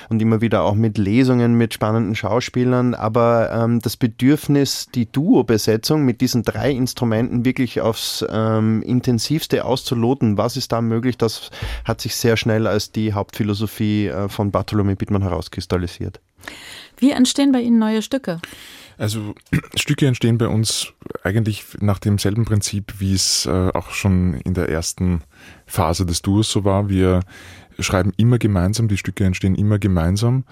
und immer wieder auch mit Lesungen mit spannenden Schauspielern, aber ähm, das Bedürfnis, die Duo-Besetzung mit diesen drei Instrumenten wirklich aufs ähm, intensivste auszuloten, was ist da möglich, das hat sich sehr schnell als die Hauptphilosophie äh, von Bartholomew Bittmann herauskristallisiert. Wie entstehen bei Ihnen neue Stücke? Also Stücke entstehen bei uns eigentlich nach demselben Prinzip, wie es äh, auch schon in der ersten Phase des Duos so war. Wir schreiben immer gemeinsam, die Stücke entstehen immer gemeinsam.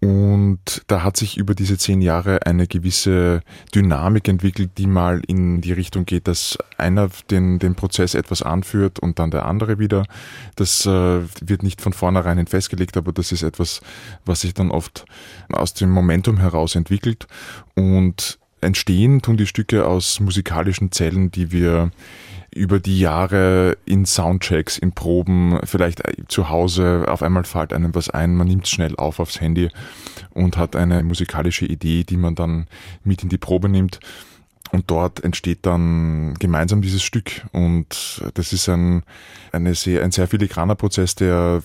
Und da hat sich über diese zehn Jahre eine gewisse Dynamik entwickelt, die mal in die Richtung geht, dass einer den, den Prozess etwas anführt und dann der andere wieder. Das äh, wird nicht von vornherein festgelegt, aber das ist etwas, was sich dann oft aus dem Momentum heraus entwickelt. Und entstehen tun die Stücke aus musikalischen Zellen, die wir über die Jahre in Soundchecks, in Proben, vielleicht zu Hause, auf einmal fällt einem was ein, man nimmt es schnell auf aufs Handy und hat eine musikalische Idee, die man dann mit in die Probe nimmt. Und dort entsteht dann gemeinsam dieses Stück. Und das ist ein, eine sehr, ein sehr filigraner Prozess, der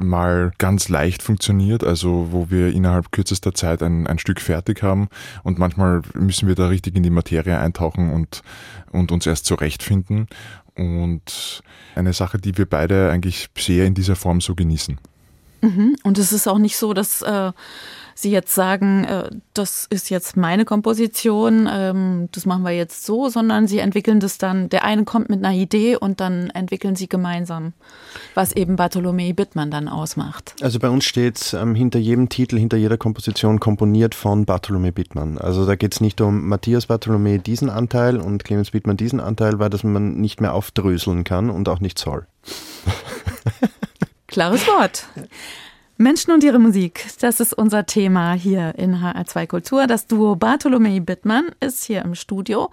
mal ganz leicht funktioniert, also wo wir innerhalb kürzester Zeit ein, ein Stück fertig haben. Und manchmal müssen wir da richtig in die Materie eintauchen und, und uns erst zurechtfinden. Und eine Sache, die wir beide eigentlich sehr in dieser Form so genießen. Mhm. Und es ist auch nicht so, dass äh, Sie jetzt sagen, äh, das ist jetzt meine Komposition, ähm, das machen wir jetzt so, sondern Sie entwickeln das dann, der eine kommt mit einer Idee und dann entwickeln Sie gemeinsam, was eben Bartholomä Bittmann dann ausmacht. Also bei uns steht ähm, hinter jedem Titel, hinter jeder Komposition komponiert von Bartholomä Bittmann. Also da geht es nicht um Matthias Bartholomä diesen Anteil und Clemens Bittmann diesen Anteil, weil das man nicht mehr aufdröseln kann und auch nicht soll. Klares Wort. Menschen und ihre Musik, das ist unser Thema hier in HR2 Kultur. Das Duo Bartolomei Bittmann ist hier im Studio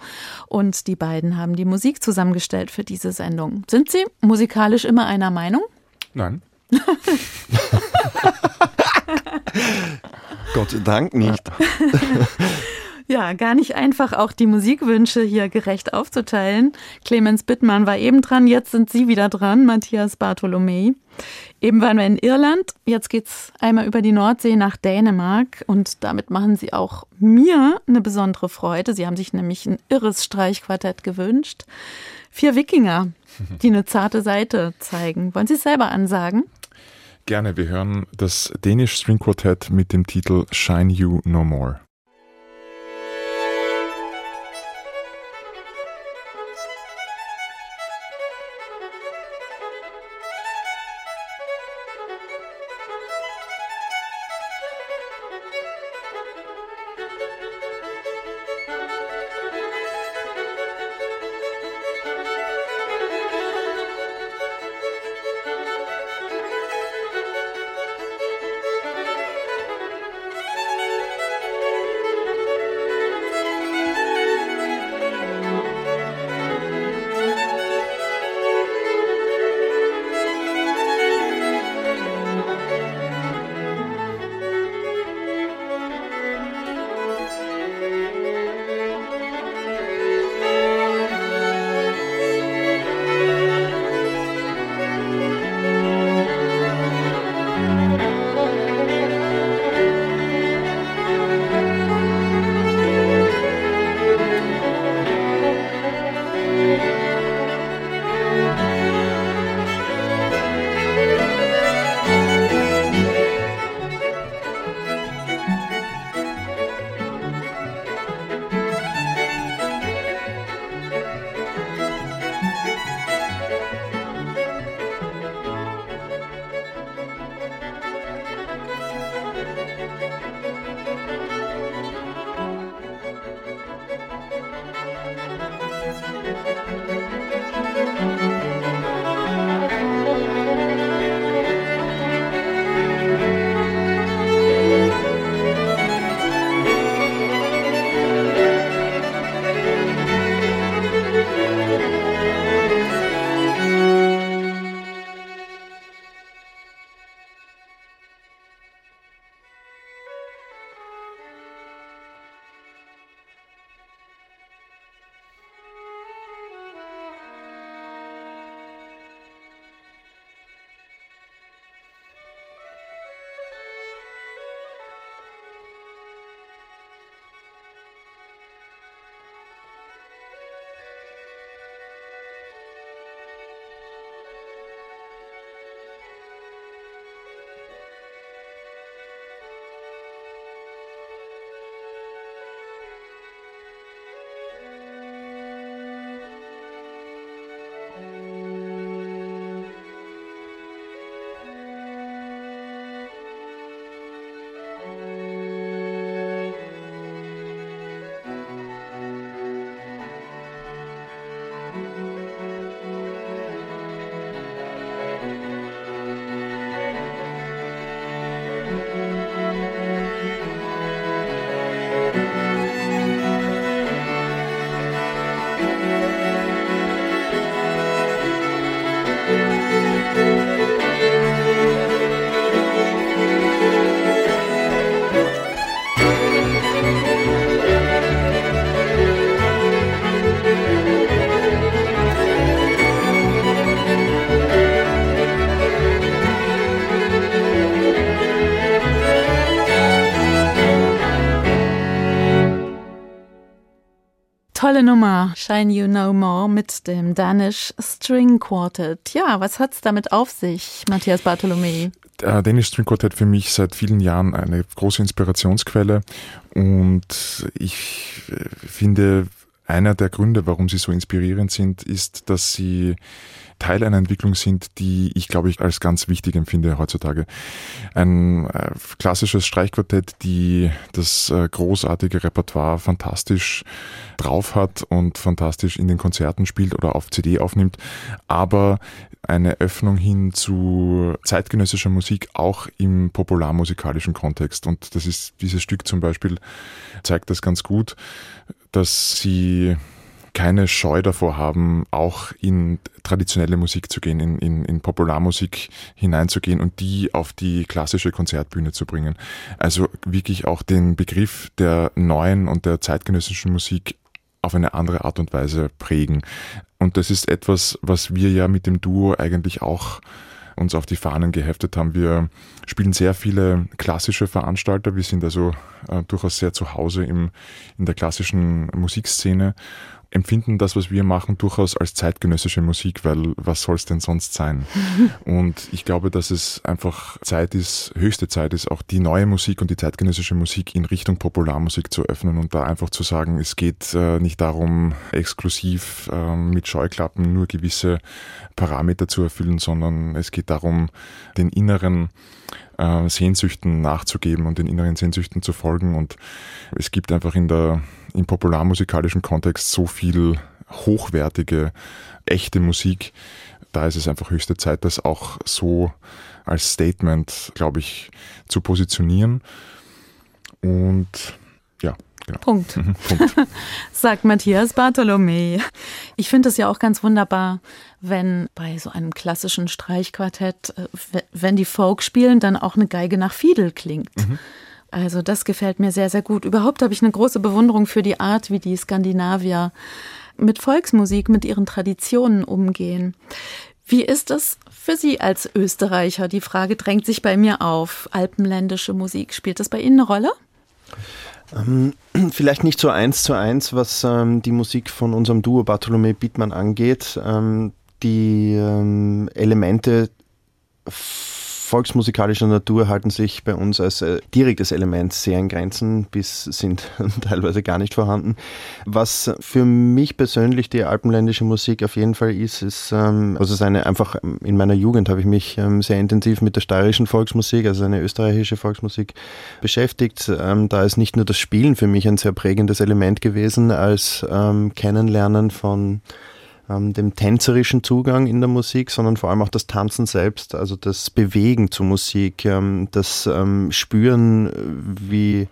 und die beiden haben die Musik zusammengestellt für diese Sendung. Sind Sie musikalisch immer einer Meinung? Nein. Gott sei Dank nicht. Ja, gar nicht einfach, auch die Musikwünsche hier gerecht aufzuteilen. Clemens Bittmann war eben dran, jetzt sind Sie wieder dran, Matthias Bartholomei. Eben waren wir in Irland, jetzt geht's einmal über die Nordsee nach Dänemark und damit machen Sie auch mir eine besondere Freude. Sie haben sich nämlich ein irres Streichquartett gewünscht. Vier Wikinger, die eine zarte Seite zeigen. Wollen Sie es selber ansagen? Gerne, wir hören das Danish String Quartett mit dem Titel Shine You No More. Tolle Nummer, Shine You No More mit dem Danish String Quartet. Ja, was hat's damit auf sich, Matthias Bartholomä? Der Danish String Quartet für mich seit vielen Jahren eine große Inspirationsquelle und ich äh, finde, einer der Gründe, warum sie so inspirierend sind, ist, dass sie Teil einer Entwicklung sind, die ich glaube ich als ganz wichtig empfinde heutzutage. Ein äh, klassisches Streichquartett, die das äh, großartige Repertoire fantastisch drauf hat und fantastisch in den Konzerten spielt oder auf CD aufnimmt, aber eine Öffnung hin zu zeitgenössischer Musik auch im popularmusikalischen Kontext. Und das ist dieses Stück zum Beispiel zeigt das ganz gut, dass sie keine Scheu davor haben, auch in traditionelle Musik zu gehen, in, in, in Popularmusik hineinzugehen und die auf die klassische Konzertbühne zu bringen. Also wirklich auch den Begriff der neuen und der zeitgenössischen Musik auf eine andere Art und Weise prägen. Und das ist etwas, was wir ja mit dem Duo eigentlich auch uns auf die Fahnen geheftet haben. Wir spielen sehr viele klassische Veranstalter. Wir sind also äh, durchaus sehr zu Hause im, in der klassischen Musikszene empfinden das, was wir machen, durchaus als zeitgenössische Musik, weil was soll es denn sonst sein? und ich glaube, dass es einfach Zeit ist, höchste Zeit ist, auch die neue Musik und die zeitgenössische Musik in Richtung Popularmusik zu öffnen und da einfach zu sagen, es geht äh, nicht darum, exklusiv äh, mit Scheuklappen nur gewisse Parameter zu erfüllen, sondern es geht darum, den inneren äh, Sehnsüchten nachzugeben und den inneren Sehnsüchten zu folgen. Und es gibt einfach in der, im popularmusikalischen Kontext so viel hochwertige, echte Musik. Da ist es einfach höchste Zeit, das auch so als Statement, glaube ich, zu positionieren. Und ja, Genau. Punkt. Punkt. Sagt Matthias Bartholomä. Ich finde es ja auch ganz wunderbar, wenn bei so einem klassischen Streichquartett, äh, wenn die Folk spielen, dann auch eine Geige nach Fiedel klingt. Mhm. Also das gefällt mir sehr, sehr gut. Überhaupt habe ich eine große Bewunderung für die Art, wie die Skandinavier mit Volksmusik, mit ihren Traditionen umgehen. Wie ist es für Sie als Österreicher? Die Frage drängt sich bei mir auf. Alpenländische Musik, spielt das bei Ihnen eine Rolle? Ähm, vielleicht nicht so eins zu eins, was ähm, die Musik von unserem Duo Bartholomä Bittmann angeht. Ähm, die Elemente volksmusikalischer Natur halten sich bei uns als äh, direktes Element sehr in Grenzen, bis sind teilweise gar nicht vorhanden. Was für mich persönlich die alpenländische Musik auf jeden Fall ist, ist ähm, also seine einfach in meiner Jugend habe ich mich ähm, sehr intensiv mit der steirischen Volksmusik, also eine österreichische Volksmusik beschäftigt. Ähm, da ist nicht nur das Spielen für mich ein sehr prägendes Element gewesen als ähm, Kennenlernen von ähm, dem tänzerischen Zugang in der Musik, sondern vor allem auch das Tanzen selbst, also das Bewegen zur Musik, ähm, das ähm, Spüren, wie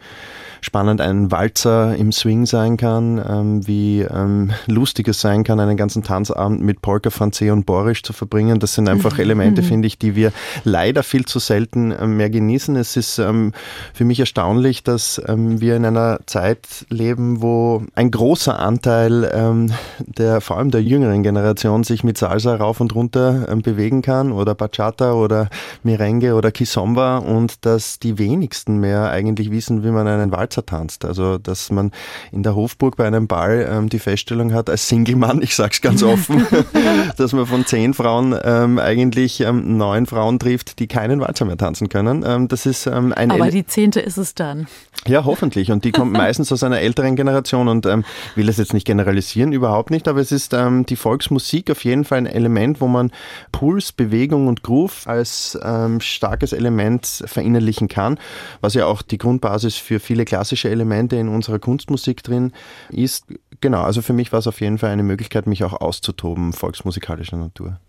spannend ein Walzer im Swing sein kann, ähm, wie ähm, lustig es sein kann, einen ganzen Tanzabend mit Polka, Franzé und Borisch zu verbringen. Das sind einfach Elemente, finde ich, die wir leider viel zu selten ähm, mehr genießen. Es ist für mich erstaunlich, dass wir in einer Zeit leben, wo ein großer Anteil der, vor allem der jüngeren Generation, sich mit Salsa rauf und runter bewegen kann oder Bachata oder Merengue oder Kizomba und dass die wenigsten mehr eigentlich wissen, wie man einen Walzer zertanzt. Also, dass man in der Hofburg bei einem Ball ähm, die Feststellung hat, als Single-Mann, ich sag's ganz offen, dass man von zehn Frauen ähm, eigentlich ähm, neun Frauen trifft, die keinen Walzer mehr tanzen können. Ähm, das ist ähm, ein Aber die zehnte ist es dann. Ja, hoffentlich. Und die kommt meistens aus einer älteren Generation und ähm, will das jetzt nicht generalisieren, überhaupt nicht, aber es ist ähm, die Volksmusik auf jeden Fall ein Element, wo man Puls, Bewegung und Groove als ähm, starkes Element verinnerlichen kann, was ja auch die Grundbasis für viele klassische Elemente in unserer Kunstmusik drin ist. Genau, also für mich war es auf jeden Fall eine Möglichkeit, mich auch auszutoben, volksmusikalischer Natur.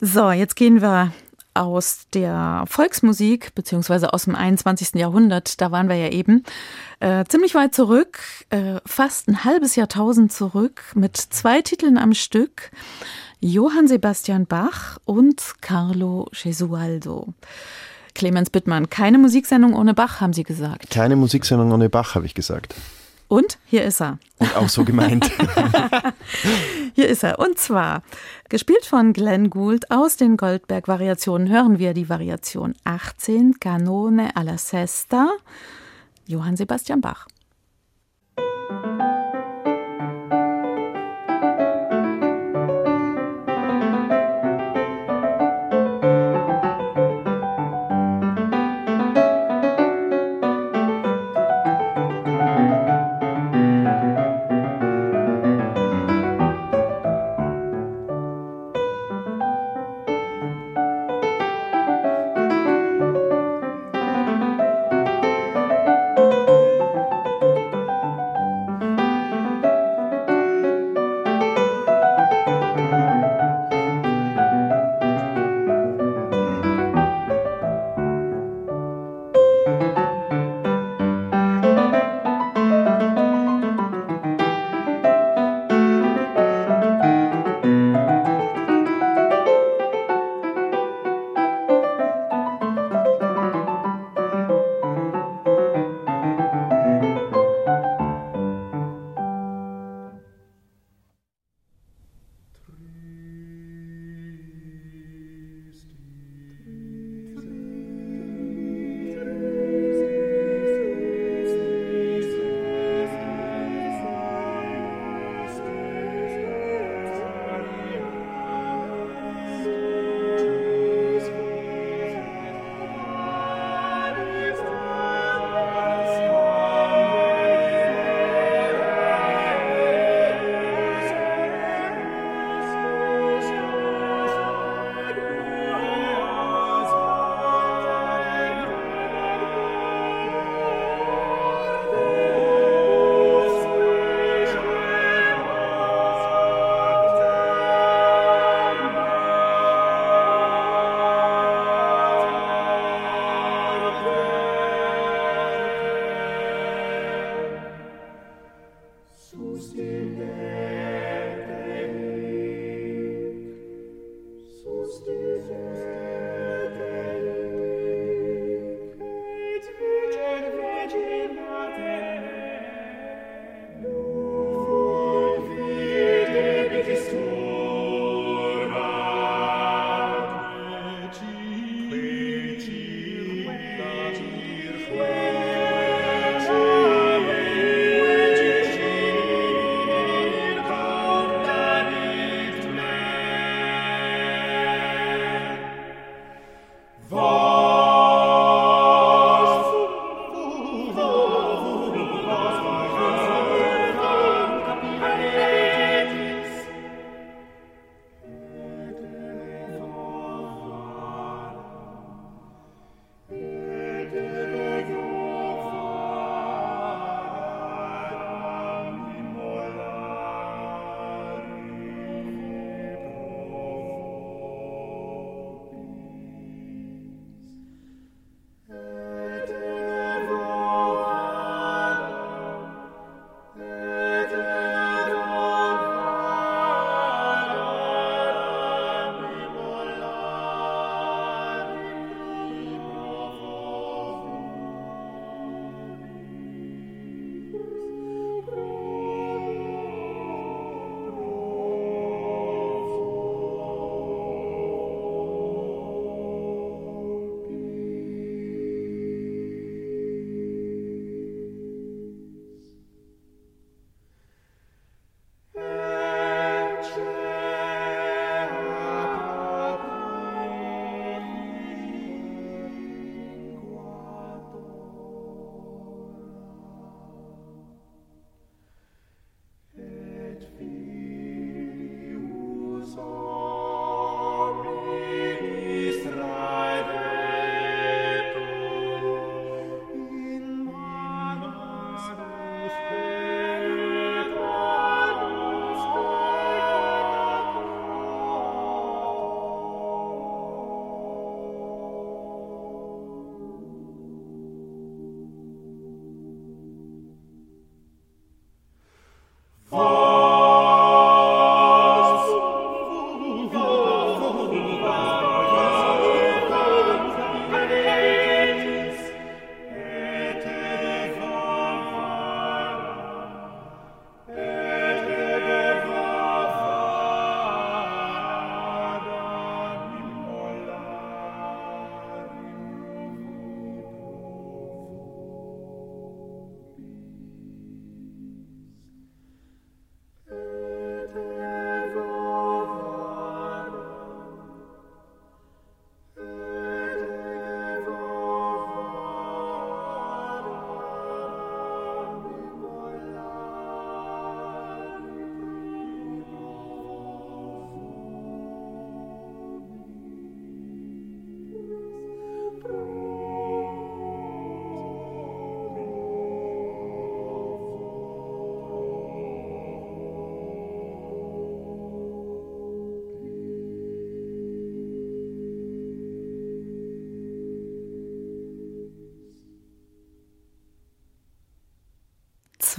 So, jetzt gehen wir aus der Volksmusik beziehungsweise aus dem 21. Jahrhundert, da waren wir ja eben, äh, ziemlich weit zurück, äh, fast ein halbes Jahrtausend zurück, mit zwei Titeln am Stück, Johann Sebastian Bach und Carlo Gesualdo. Clemens Bittmann, keine Musiksendung ohne Bach, haben Sie gesagt. Keine Musiksendung ohne Bach, habe ich gesagt. Und hier ist er. Und auch so gemeint. hier ist er. Und zwar, gespielt von Glenn Gould aus den Goldberg-Variationen, hören wir die Variation 18, Canone alla Sesta, Johann Sebastian Bach.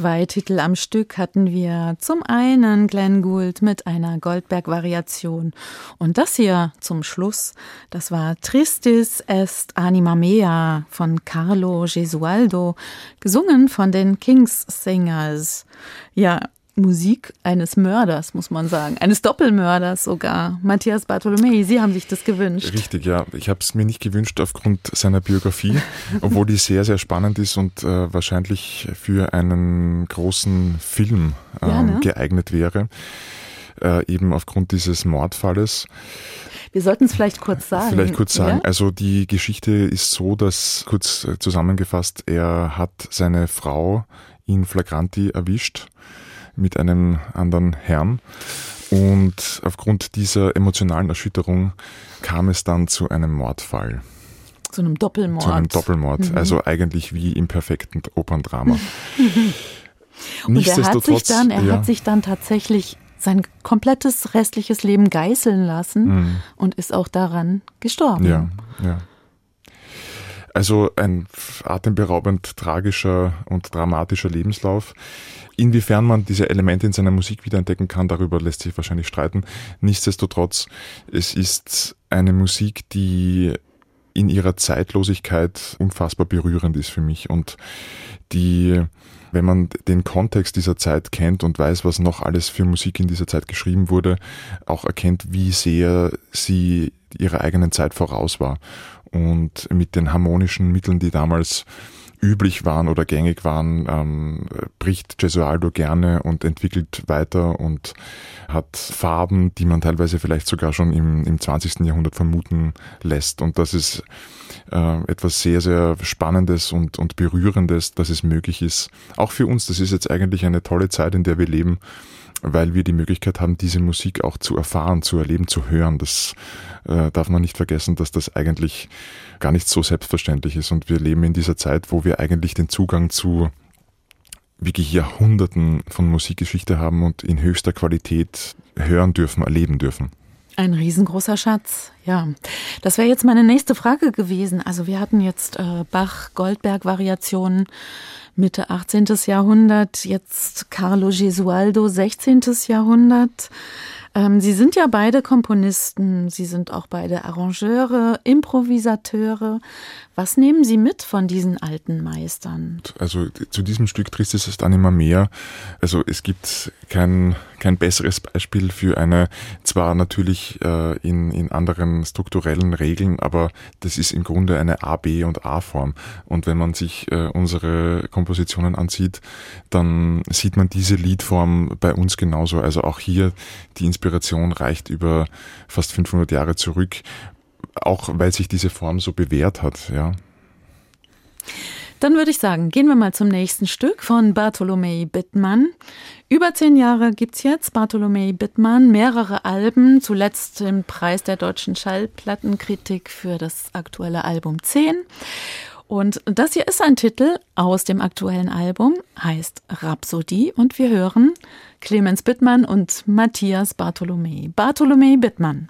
Zwei Titel am Stück hatten wir. Zum einen Glenn Gould mit einer Goldberg-Variation. Und das hier zum Schluss, das war Tristis est anima mea von Carlo Gesualdo, gesungen von den Kings Singers. Ja, Musik eines Mörders, muss man sagen. Eines Doppelmörders sogar. Matthias Bartolomei, Sie haben sich das gewünscht. Richtig, ja. Ich habe es mir nicht gewünscht aufgrund seiner Biografie, obwohl die sehr, sehr spannend ist und äh, wahrscheinlich für einen großen Film äh, ja, ne? geeignet wäre. Äh, eben aufgrund dieses Mordfalles. Wir sollten es vielleicht kurz sagen. Vielleicht kurz sagen. Ja? Also die Geschichte ist so, dass kurz äh, zusammengefasst, er hat seine Frau in Flagranti erwischt mit einem anderen Herrn. Und aufgrund dieser emotionalen Erschütterung kam es dann zu einem Mordfall. Zu einem Doppelmord. Zu einem Doppelmord. Mhm. Also eigentlich wie im perfekten Operndrama. Und er hat sich dann, er ja. hat sich dann tatsächlich sein komplettes restliches Leben geißeln lassen mhm. und ist auch daran gestorben. Ja, ja. Also ein atemberaubend tragischer und dramatischer Lebenslauf. Inwiefern man diese Elemente in seiner Musik wiederentdecken kann, darüber lässt sich wahrscheinlich streiten. Nichtsdestotrotz, es ist eine Musik, die in ihrer Zeitlosigkeit unfassbar berührend ist für mich und die wenn man den Kontext dieser Zeit kennt und weiß, was noch alles für Musik in dieser Zeit geschrieben wurde, auch erkennt, wie sehr sie ihrer eigenen Zeit voraus war. Und mit den harmonischen Mitteln, die damals üblich waren oder gängig waren, ähm, bricht Gesualdo gerne und entwickelt weiter und hat Farben, die man teilweise vielleicht sogar schon im, im 20. Jahrhundert vermuten lässt. Und das ist äh, etwas sehr, sehr Spannendes und, und Berührendes, dass es möglich ist. Auch für uns, das ist jetzt eigentlich eine tolle Zeit, in der wir leben, weil wir die Möglichkeit haben, diese Musik auch zu erfahren, zu erleben, zu hören. Das äh, darf man nicht vergessen, dass das eigentlich gar nicht so selbstverständlich ist. Und wir leben in dieser Zeit, wo wir eigentlich den Zugang zu wirklich Jahrhunderten von Musikgeschichte haben und in höchster Qualität hören dürfen, erleben dürfen. Ein riesengroßer Schatz, ja. Das wäre jetzt meine nächste Frage gewesen. Also wir hatten jetzt äh, Bach-Goldberg-Variationen Mitte 18. Jahrhundert, jetzt Carlo Gesualdo 16. Jahrhundert. Ähm, Sie sind ja beide Komponisten, Sie sind auch beide Arrangeure, Improvisateure. Was nehmen Sie mit von diesen alten Meistern? Also zu diesem Stück trifft es dann immer mehr. Also es gibt kein, kein besseres Beispiel für eine, zwar natürlich äh, in, in anderen strukturellen Regeln, aber das ist im Grunde eine A, B und A-Form. Und wenn man sich äh, unsere Kompositionen ansieht, dann sieht man diese Liedform bei uns genauso. Also auch hier die Inspiration reicht über fast 500 Jahre zurück auch weil sich diese Form so bewährt hat, ja. Dann würde ich sagen, gehen wir mal zum nächsten Stück von Bartolomei Bittmann. Über zehn Jahre gibt es jetzt Bartolomei Bittmann, mehrere Alben, zuletzt den Preis der deutschen Schallplattenkritik für das aktuelle Album 10. Und das hier ist ein Titel aus dem aktuellen Album, heißt Rhapsodie und wir hören Clemens Bittmann und Matthias Bartolomei. Bartolomei Bittmann.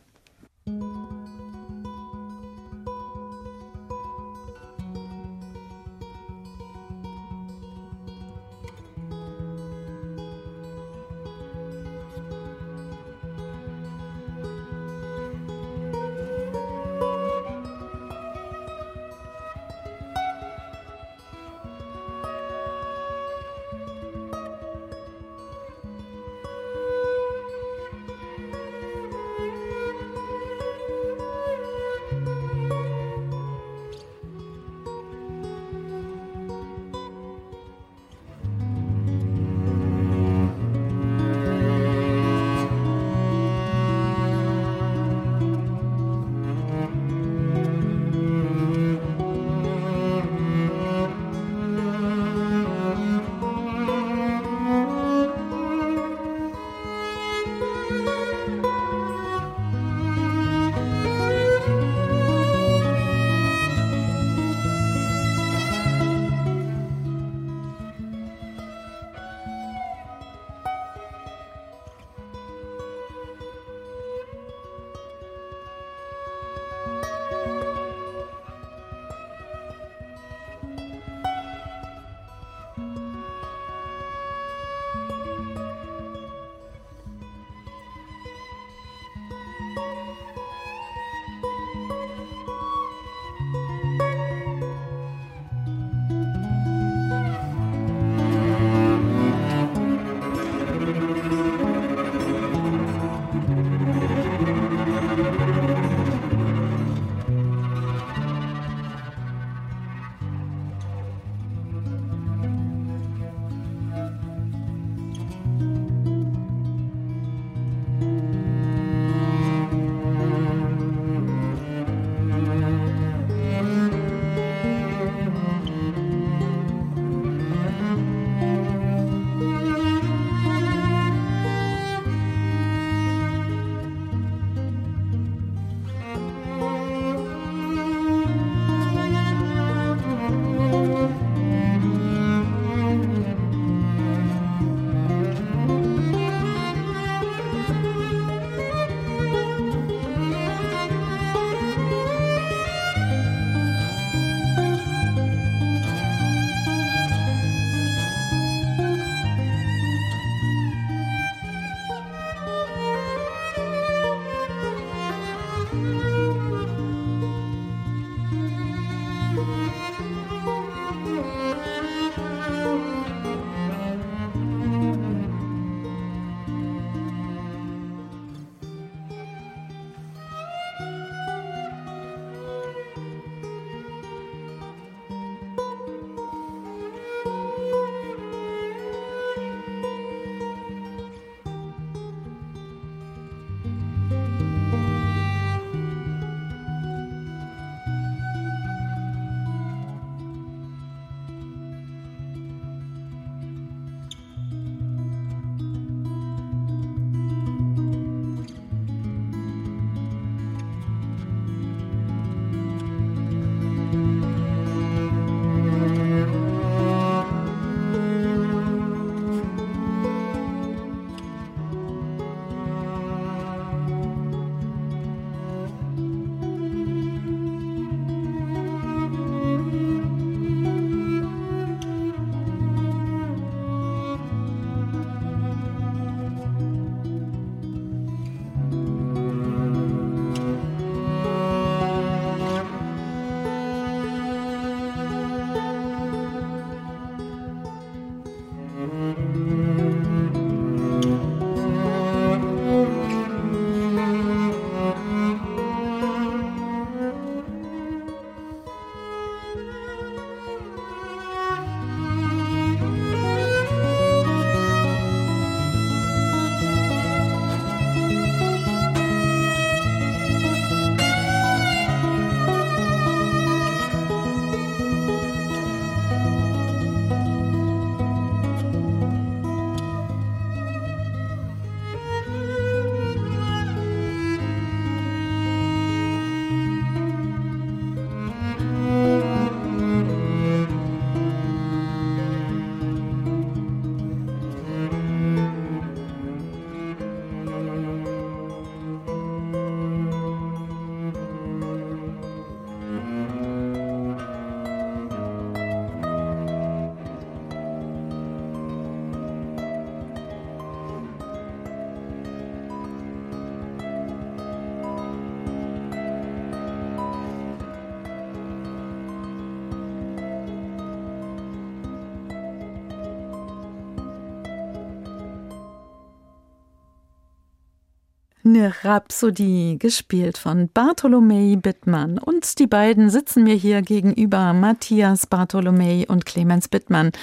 Eine Rhapsodie, gespielt von Bartolomei Bittmann. Und die beiden sitzen mir hier gegenüber, Matthias Bartolomei und Clemens Bittmann.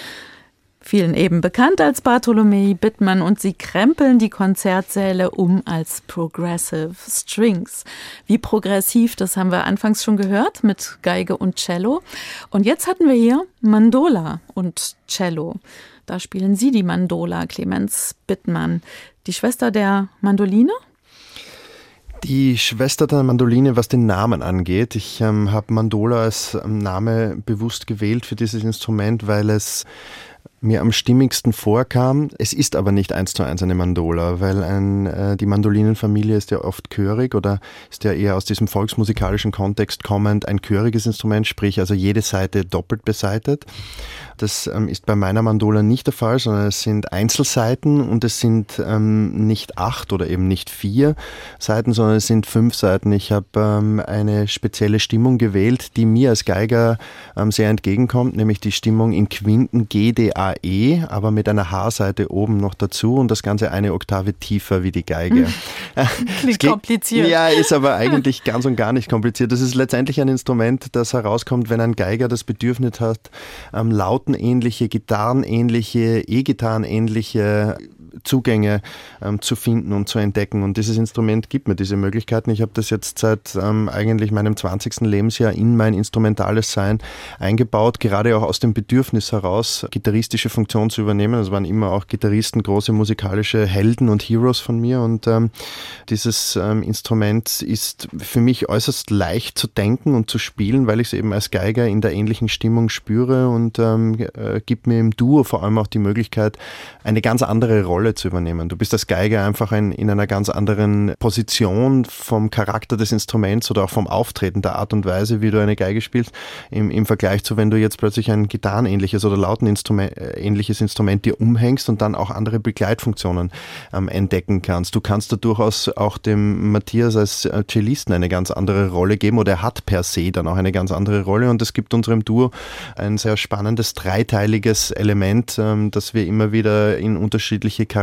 Vielen eben bekannt als Bartolomei Bittmann und sie krempeln die Konzertsäle um als Progressive Strings. Wie progressiv, das haben wir anfangs schon gehört mit Geige und Cello. Und jetzt hatten wir hier Mandola und Cello. Da spielen Sie die Mandola, Clemens Bittmann. Die Schwester der Mandoline? Die Schwester der Mandoline, was den Namen angeht. Ich ähm, habe Mandola als ähm, Name bewusst gewählt für dieses Instrument, weil es mir am stimmigsten vorkam. Es ist aber nicht eins zu eins eine Mandola, weil ein, äh, die Mandolinenfamilie ist ja oft chörig oder ist ja eher aus diesem volksmusikalischen Kontext kommend ein chöriges Instrument, sprich also jede Seite doppelt beseitet. Das ähm, ist bei meiner Mandola nicht der Fall, sondern es sind Einzelseiten und es sind ähm, nicht acht oder eben nicht vier Seiten, sondern es sind fünf Seiten. Ich habe ähm, eine spezielle Stimmung gewählt, die mir als Geiger ähm, sehr entgegenkommt, nämlich die Stimmung in Quinten GDAE, aber mit einer H-Seite oben noch dazu und das Ganze eine Oktave tiefer wie die Geige. Klingt kompliziert. Ja, ist aber eigentlich ganz und gar nicht kompliziert. Das ist letztendlich ein Instrument, das herauskommt, wenn ein Geiger das Bedürfnis hat, ähm, laut flautenähnliche, gitarrenähnliche, E-Gitarrenähnliche Zugänge ähm, zu finden und zu entdecken. Und dieses Instrument gibt mir diese Möglichkeiten. Ich habe das jetzt seit ähm, eigentlich meinem 20. Lebensjahr in mein instrumentales Sein eingebaut, gerade auch aus dem Bedürfnis heraus, gitarristische Funktion zu übernehmen. Das waren immer auch Gitarristen, große musikalische Helden und Heroes von mir. Und ähm, dieses ähm, Instrument ist für mich äußerst leicht zu denken und zu spielen, weil ich es eben als Geiger in der ähnlichen Stimmung spüre und ähm, äh, gibt mir im Duo vor allem auch die Möglichkeit, eine ganz andere Rolle Rolle zu übernehmen. Du bist als Geiger einfach ein, in einer ganz anderen Position vom Charakter des Instruments oder auch vom Auftreten, der Art und Weise, wie du eine Geige spielst, im, im Vergleich zu, wenn du jetzt plötzlich ein gitarrenähnliches oder lautenähnliches Instrument dir umhängst und dann auch andere Begleitfunktionen ähm, entdecken kannst. Du kannst da durchaus auch dem Matthias als äh, Cellisten eine ganz andere Rolle geben oder er hat per se dann auch eine ganz andere Rolle und es gibt unserem Duo ein sehr spannendes dreiteiliges Element, ähm, das wir immer wieder in unterschiedliche Charaktere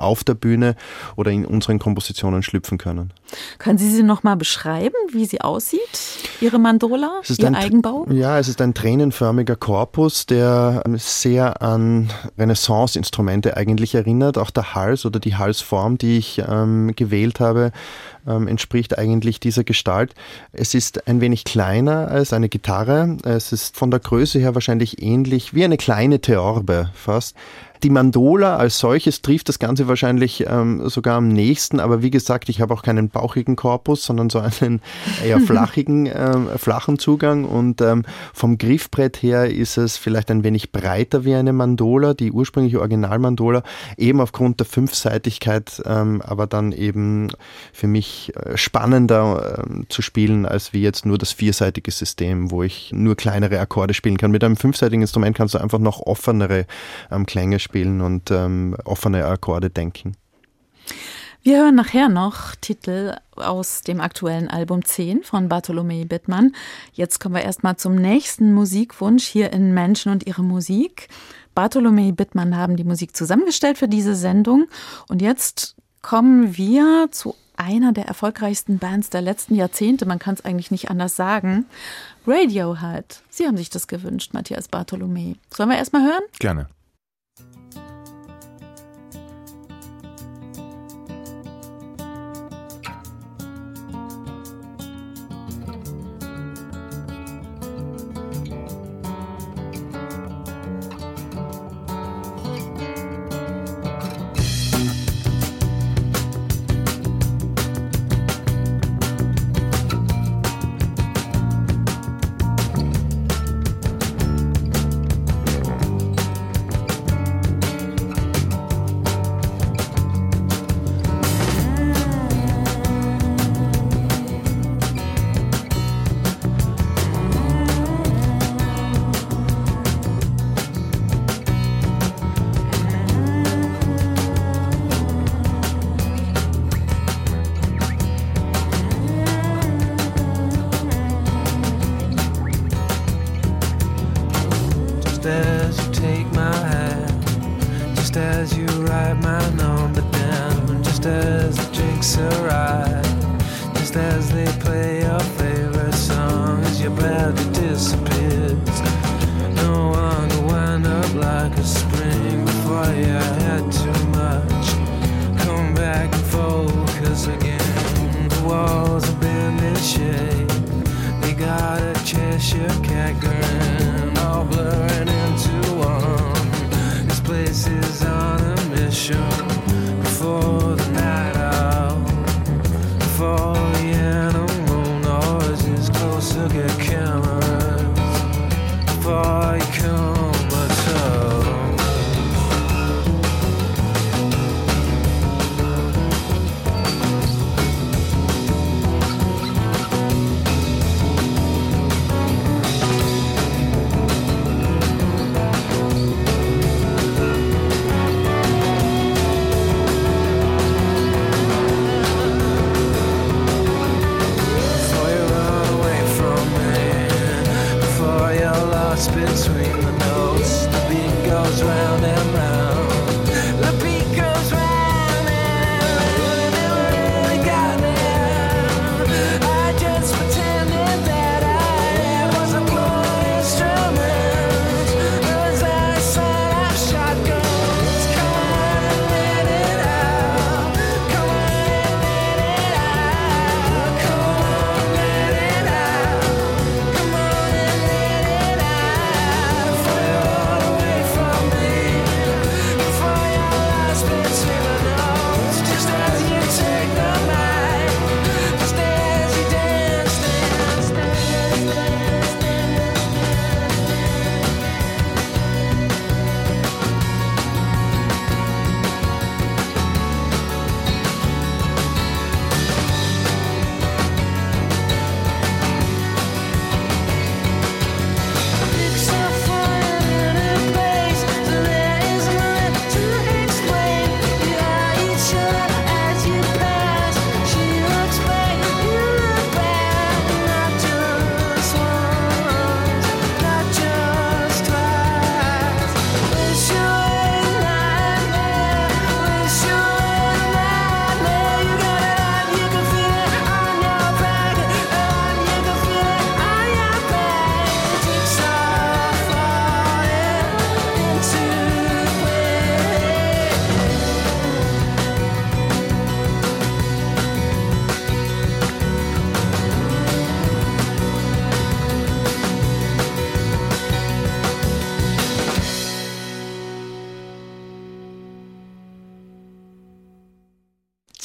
auf der Bühne oder in unseren Kompositionen schlüpfen können. Können Sie sie nochmal beschreiben, wie sie aussieht, Ihre Mandola, Ihr Eigenbau? Ja, es ist ein tränenförmiger Korpus, der sehr an Renaissance-Instrumente eigentlich erinnert. Auch der Hals oder die Halsform, die ich ähm, gewählt habe, ähm, entspricht eigentlich dieser Gestalt. Es ist ein wenig kleiner als eine Gitarre. Es ist von der Größe her wahrscheinlich ähnlich wie eine kleine Theorbe fast. Die Mandola als solches trifft das Ganze wahrscheinlich ähm, sogar am nächsten, aber wie gesagt, ich habe auch keinen bauchigen Korpus, sondern so einen eher flachigen, ähm, flachen Zugang und ähm, vom Griffbrett her ist es vielleicht ein wenig breiter wie eine Mandola, die ursprüngliche Originalmandola, eben aufgrund der Fünfseitigkeit, ähm, aber dann eben für mich äh, spannender äh, zu spielen, als wie jetzt nur das vierseitige System, wo ich nur kleinere Akkorde spielen kann. Mit einem fünfseitigen Instrument kannst du einfach noch offenere ähm, Klänge spielen und ähm, offene Akkorde denken. Wir hören nachher noch Titel aus dem aktuellen Album 10 von Bartolomei Bittmann. Jetzt kommen wir erstmal zum nächsten Musikwunsch hier in Menschen und ihre Musik. Bartolomei Bittmann haben die Musik zusammengestellt für diese Sendung. Und jetzt kommen wir zu einer der erfolgreichsten Bands der letzten Jahrzehnte. Man kann es eigentlich nicht anders sagen. Radiohead. Sie haben sich das gewünscht, Matthias Bartolomei. Sollen wir erstmal hören? Gerne.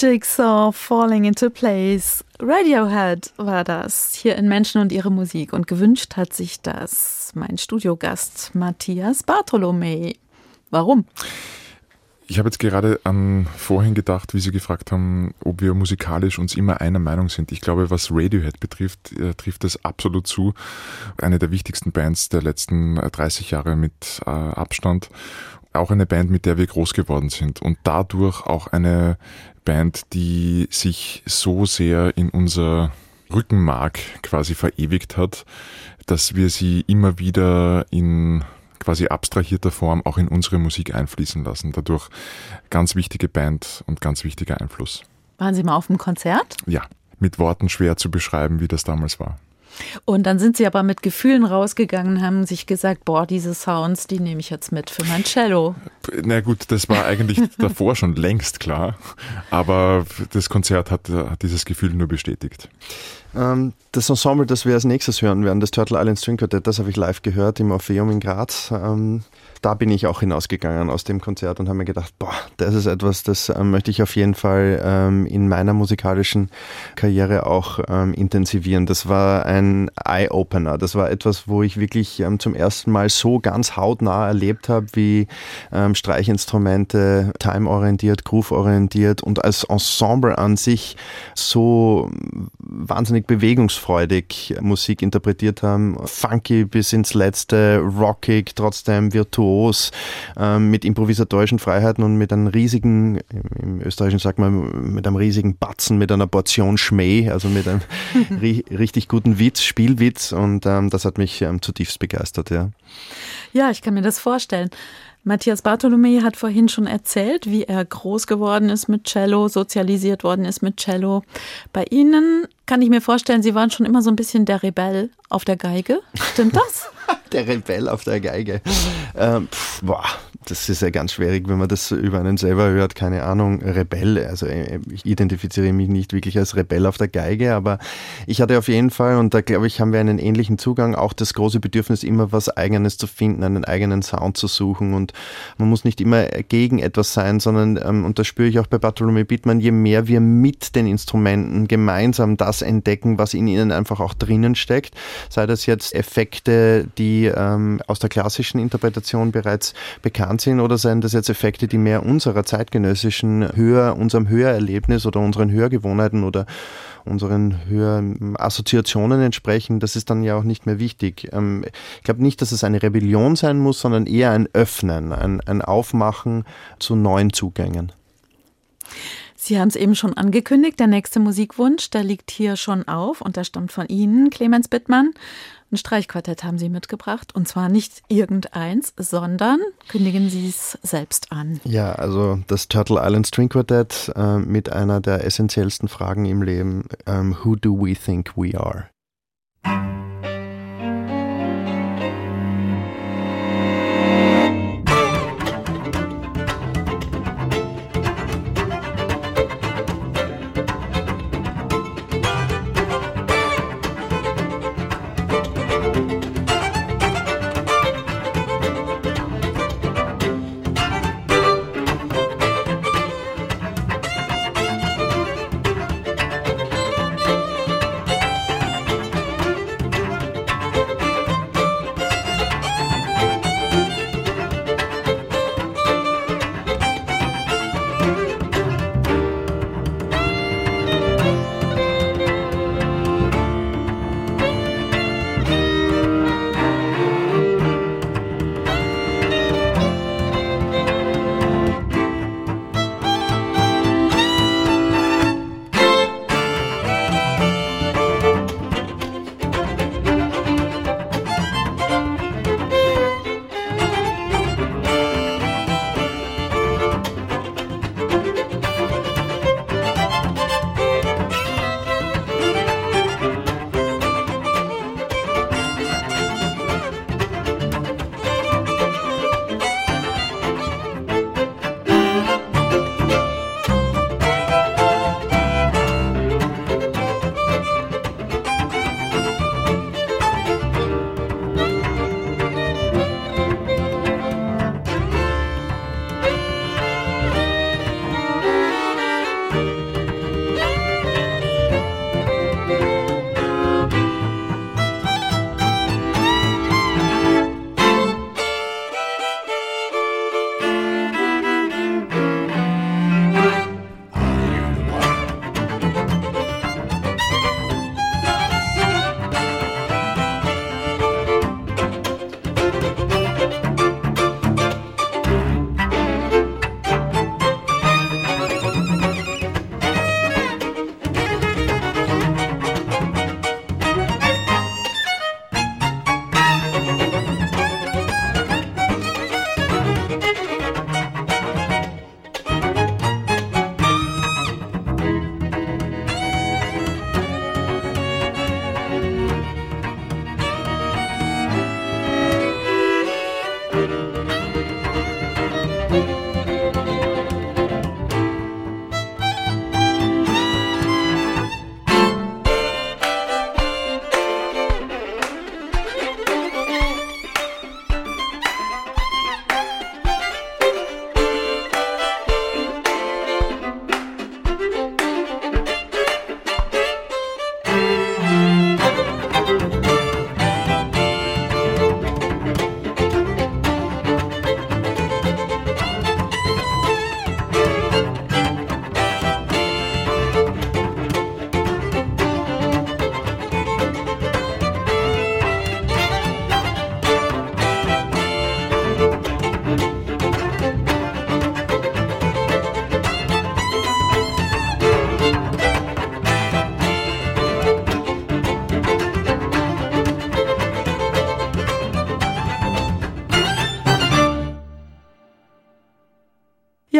Jigsaw Falling into Place. Radiohead war das hier in Menschen und ihre Musik und gewünscht hat sich das mein Studiogast Matthias Bartolomei. Warum? Ich habe jetzt gerade an vorhin gedacht, wie Sie gefragt haben, ob wir musikalisch uns immer einer Meinung sind. Ich glaube, was Radiohead betrifft, äh, trifft das absolut zu. Eine der wichtigsten Bands der letzten 30 Jahre mit äh, Abstand. auch eine Band, mit der wir groß geworden sind und dadurch auch eine Band, die sich so sehr in unser Rückenmark quasi verewigt hat, dass wir sie immer wieder in quasi abstrahierter Form auch in unsere Musik einfließen lassen. Dadurch ganz wichtige Band und ganz wichtiger Einfluss. Waren Sie mal auf dem Konzert? Ja, mit Worten schwer zu beschreiben, wie das damals war. Und dann sind sie aber mit Gefühlen rausgegangen, haben sich gesagt, boah, diese Sounds, die nehme ich jetzt mit für mein Cello. Na gut, das war eigentlich davor schon längst klar, aber das Konzert hat, hat dieses Gefühl nur bestätigt. Ähm, das Ensemble, das wir als nächstes hören werden, das Turtle Island String Quartet, das habe ich live gehört im Orpheum in Graz. Ähm, da bin ich auch hinausgegangen aus dem Konzert und habe mir gedacht, boah, das ist etwas, das ähm, möchte ich auf jeden Fall ähm, in meiner musikalischen Karriere auch ähm, intensivieren. Das war ein Eye-Opener. Das war etwas, wo ich wirklich ähm, zum ersten Mal so ganz hautnah erlebt habe, wie ähm, Streichinstrumente time-orientiert, groove-orientiert und als Ensemble an sich so wahnsinnig bewegungsfreudig Musik interpretiert haben. Funky bis ins letzte, rockig, trotzdem virtuos virtuos ähm, mit improvisatorischen Freiheiten und mit einem riesigen, im Österreichischen sagt man, mit einem riesigen Batzen, mit einer Portion Schmäh, also mit einem ri richtig guten Witz, Spielwitz und ähm, das hat mich ähm, zutiefst begeistert, ja. Ja, ich kann mir das vorstellen. Matthias Bartholomä hat vorhin schon erzählt, wie er groß geworden ist mit Cello, sozialisiert worden ist mit Cello. Bei Ihnen kann ich mir vorstellen, Sie waren schon immer so ein bisschen der Rebell auf der Geige. Stimmt das? der Rebell auf der Geige. Ähm, pff, boah, das ist ja ganz schwierig, wenn man das über einen selber hört. Keine Ahnung, Rebell. Also äh, ich identifiziere mich nicht wirklich als Rebell auf der Geige, aber ich hatte auf jeden Fall, und da glaube ich, haben wir einen ähnlichen Zugang, auch das große Bedürfnis, immer was Eigenes zu finden, einen eigenen Sound zu suchen. Und man muss nicht immer gegen etwas sein, sondern, ähm, und das spüre ich auch bei Bartholomew Bittmann, je mehr wir mit den Instrumenten gemeinsam das entdecken, was in ihnen einfach auch drinnen steckt, sei das jetzt Effekte, die ähm, aus der klassischen Interpretation bereits bekannt sind oder seien das jetzt Effekte, die mehr unserer zeitgenössischen Hör, unserem Hörerlebnis oder unseren Hörgewohnheiten oder unseren Hörassoziationen entsprechen, das ist dann ja auch nicht mehr wichtig. Ähm, ich glaube nicht, dass es eine Rebellion sein muss, sondern eher ein Öffnen, ein, ein Aufmachen zu neuen Zugängen. Sie haben es eben schon angekündigt, der nächste Musikwunsch, der liegt hier schon auf und der stammt von Ihnen, Clemens Bittmann. Ein Streichquartett haben Sie mitgebracht und zwar nicht irgendeins, sondern kündigen Sie es selbst an. Ja, also das Turtle Island String Quartett äh, mit einer der essentiellsten Fragen im Leben: ähm, Who do we think we are?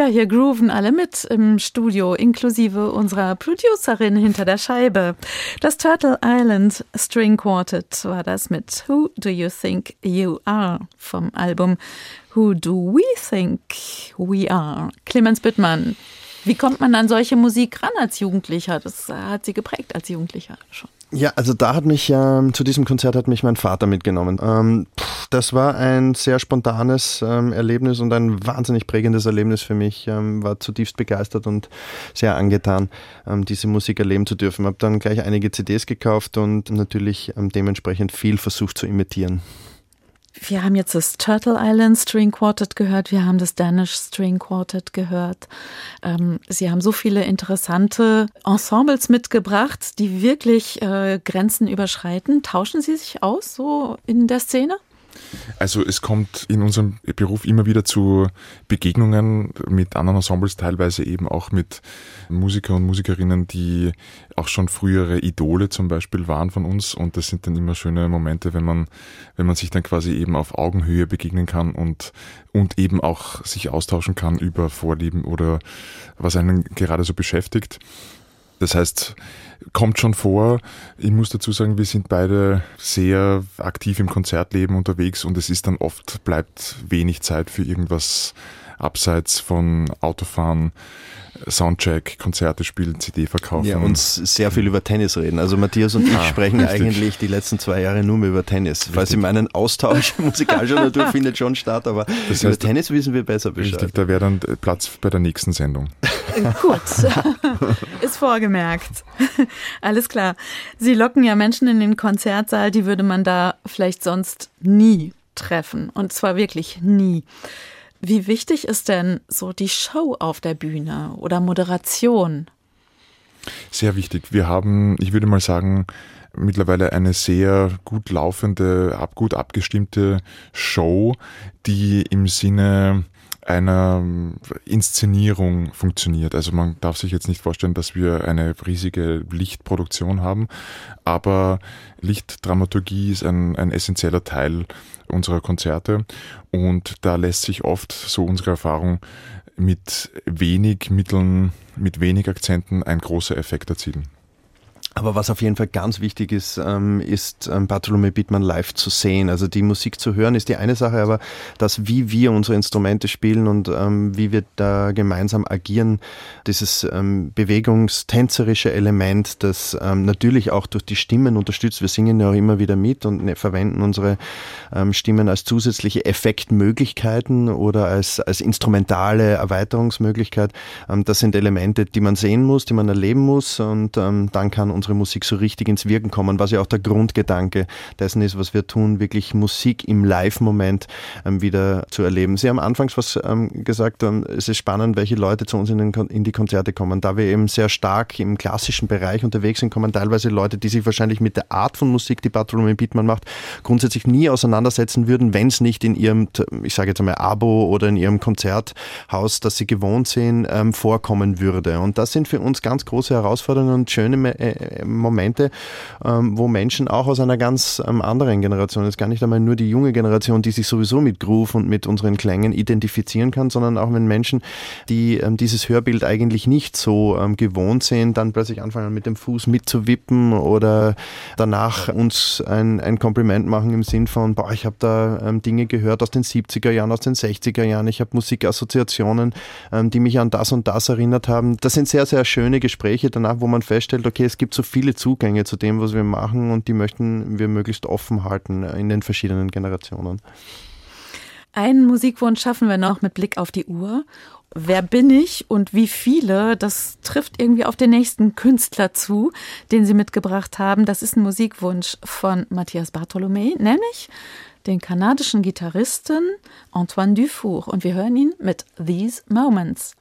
Ja, hier grooven alle mit im Studio, inklusive unserer Producerin hinter der Scheibe. Das Turtle Island String Quartet war das mit Who Do You Think You Are vom Album Who Do We Think We Are? Clemens Büttmann. Wie kommt man an solche Musik ran als Jugendlicher? Das hat sie geprägt als Jugendlicher schon. Ja, also da hat mich, ähm, zu diesem Konzert hat mich mein Vater mitgenommen. Ähm, pff, das war ein sehr spontanes ähm, Erlebnis und ein wahnsinnig prägendes Erlebnis für mich. Ähm, war zutiefst begeistert und sehr angetan, ähm, diese Musik erleben zu dürfen. Habe dann gleich einige CDs gekauft und natürlich ähm, dementsprechend viel versucht zu imitieren. Wir haben jetzt das Turtle Island String Quartet gehört, wir haben das Danish String Quartet gehört. Ähm, Sie haben so viele interessante Ensembles mitgebracht, die wirklich äh, Grenzen überschreiten. Tauschen Sie sich aus so in der Szene? Also es kommt in unserem Beruf immer wieder zu Begegnungen mit anderen Ensembles, teilweise eben auch mit Musiker und Musikerinnen, die auch schon frühere Idole zum Beispiel waren von uns. Und das sind dann immer schöne Momente, wenn man, wenn man sich dann quasi eben auf Augenhöhe begegnen kann und, und eben auch sich austauschen kann über Vorlieben oder was einen gerade so beschäftigt. Das heißt, kommt schon vor. Ich muss dazu sagen, wir sind beide sehr aktiv im Konzertleben unterwegs und es ist dann oft, bleibt wenig Zeit für irgendwas abseits von Autofahren, Soundcheck, Konzerte spielen, CD verkaufen. Ja, und sehr viel über Tennis reden. Also Matthias und ich Ah, sprechen richtig. eigentlich die letzten zwei Jahre nur mehr über Tennis. Falls Sie meinen Austausch musikalischer Natur findet schon statt, aber Das über heißt- Tennis wissen wir besser Bescheid. Richtig, da wäre dann Platz bei der nächsten Sendung. Gut, ist vorgemerkt. Alles klar. Sie locken ja Menschen in den Konzertsaal, die würde man da vielleicht sonst nie treffen. Und zwar wirklich nie. Wie wichtig ist denn so die Show auf der Bühne oder Moderation? Sehr wichtig. Wir haben, ich würde mal sagen, mittlerweile eine sehr gut laufende, gut abgestimmte Show, die im Sinne einer Inszenierung funktioniert. Also man darf sich jetzt nicht vorstellen, dass wir eine riesige Lichtproduktion haben, aber Lichtdramaturgie ist ein, ein essentieller Teil unserer Konzerte und da lässt sich oft, so unsere Erfahrung, mit wenig Mitteln, mit wenig Akzenten ein großer Effekt erzielen. Aber was auf jeden Fall ganz wichtig ist, ähm, ist ähm, Bartholomew Bittmann live zu sehen. Also die Musik zu hören ist die eine Sache, aber das, wie wir unsere Instrumente spielen und ähm, wie wir da gemeinsam agieren, dieses ähm, bewegungstänzerische Element, das ähm, natürlich auch durch die Stimmen unterstützt. Wir singen ja auch immer wieder mit und ne, verwenden unsere ähm, Stimmen als zusätzliche Effektmöglichkeiten oder als, als instrumentale Erweiterungsmöglichkeit. Ähm, das sind Elemente, die man sehen muss, die man erleben muss und ähm, dann kann unsere Musik so richtig ins Wirken kommen, was ja auch der Grundgedanke dessen ist, was wir tun, wirklich Musik im Live-Moment ähm, wieder zu erleben. Sie haben anfangs was ähm, gesagt, ähm, es ist spannend, welche Leute zu uns in, in die Konzerte kommen. Da wir eben sehr stark im klassischen Bereich unterwegs sind, kommen teilweise Leute, die sich wahrscheinlich mit der Art von Musik, die Bartholomew Bittmann macht, grundsätzlich nie auseinandersetzen würden, wenn es nicht in ihrem, ich sage jetzt einmal, Abo oder in ihrem Konzerthaus, das sie gewohnt sind, ähm, vorkommen würde. Und das sind für uns ganz große Herausforderungen und schöne äh, Momente, ähm, wo Menschen auch aus einer ganz ähm, anderen Generation, jetzt gar nicht einmal nur die junge Generation, die sich sowieso mit Groove und mit unseren Klängen identifizieren kann, sondern auch wenn Menschen, die ähm, dieses Hörbild eigentlich nicht so gewohnt sind, dann plötzlich anfangen mit dem Fuß mitzuwippen oder danach uns ein, ein Kompliment machen im Sinn von, boah, ich habe da Dinge gehört aus den 70er Jahren, aus den 60er Jahren, ich habe Musikassoziationen, die mich an das und das erinnert haben. Das sind sehr, sehr schöne Gespräche danach, wo man feststellt, okay, es gibt so viele Zugänge zu dem, was wir machen und die möchten wir möglichst offen halten in den verschiedenen Generationen. Einen Musikwunsch schaffen wir noch mit Blick auf die Uhr. Wer bin ich und wie viele, das trifft irgendwie auf den nächsten Künstler zu, den Sie mitgebracht haben. Das ist ein Musikwunsch von Matthias Bartholomä, nämlich den kanadischen Gitarristen Antoine Dufour. Und wir hören ihn mit These Moments.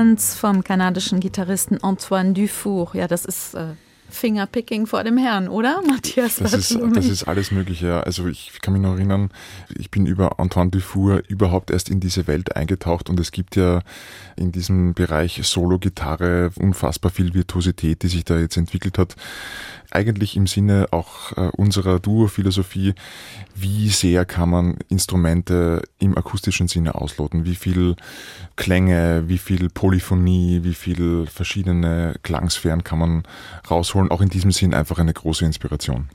Moments vom kanadischen Gitarristen Antoine Dufour. Ja, das ist äh, Fingerpicking vor dem Herrn, oder, Matthias? Das ist, das ist alles Mögliche. Also ich kann mich noch erinnern, ich bin über Antoine Dufour überhaupt erst in diese Welt eingetaucht und es gibt ja in diesem Bereich Solo-Gitarre unfassbar viel Virtuosität, die sich da jetzt entwickelt hat eigentlich im Sinne auch äh, unserer Duo-Philosophie, wie sehr kann man Instrumente im akustischen Sinne ausloten, wie viel Klänge, wie viel Polyphonie, wie viel verschiedene Klangsphären kann man rausholen, auch in diesem Sinn einfach eine große Inspiration.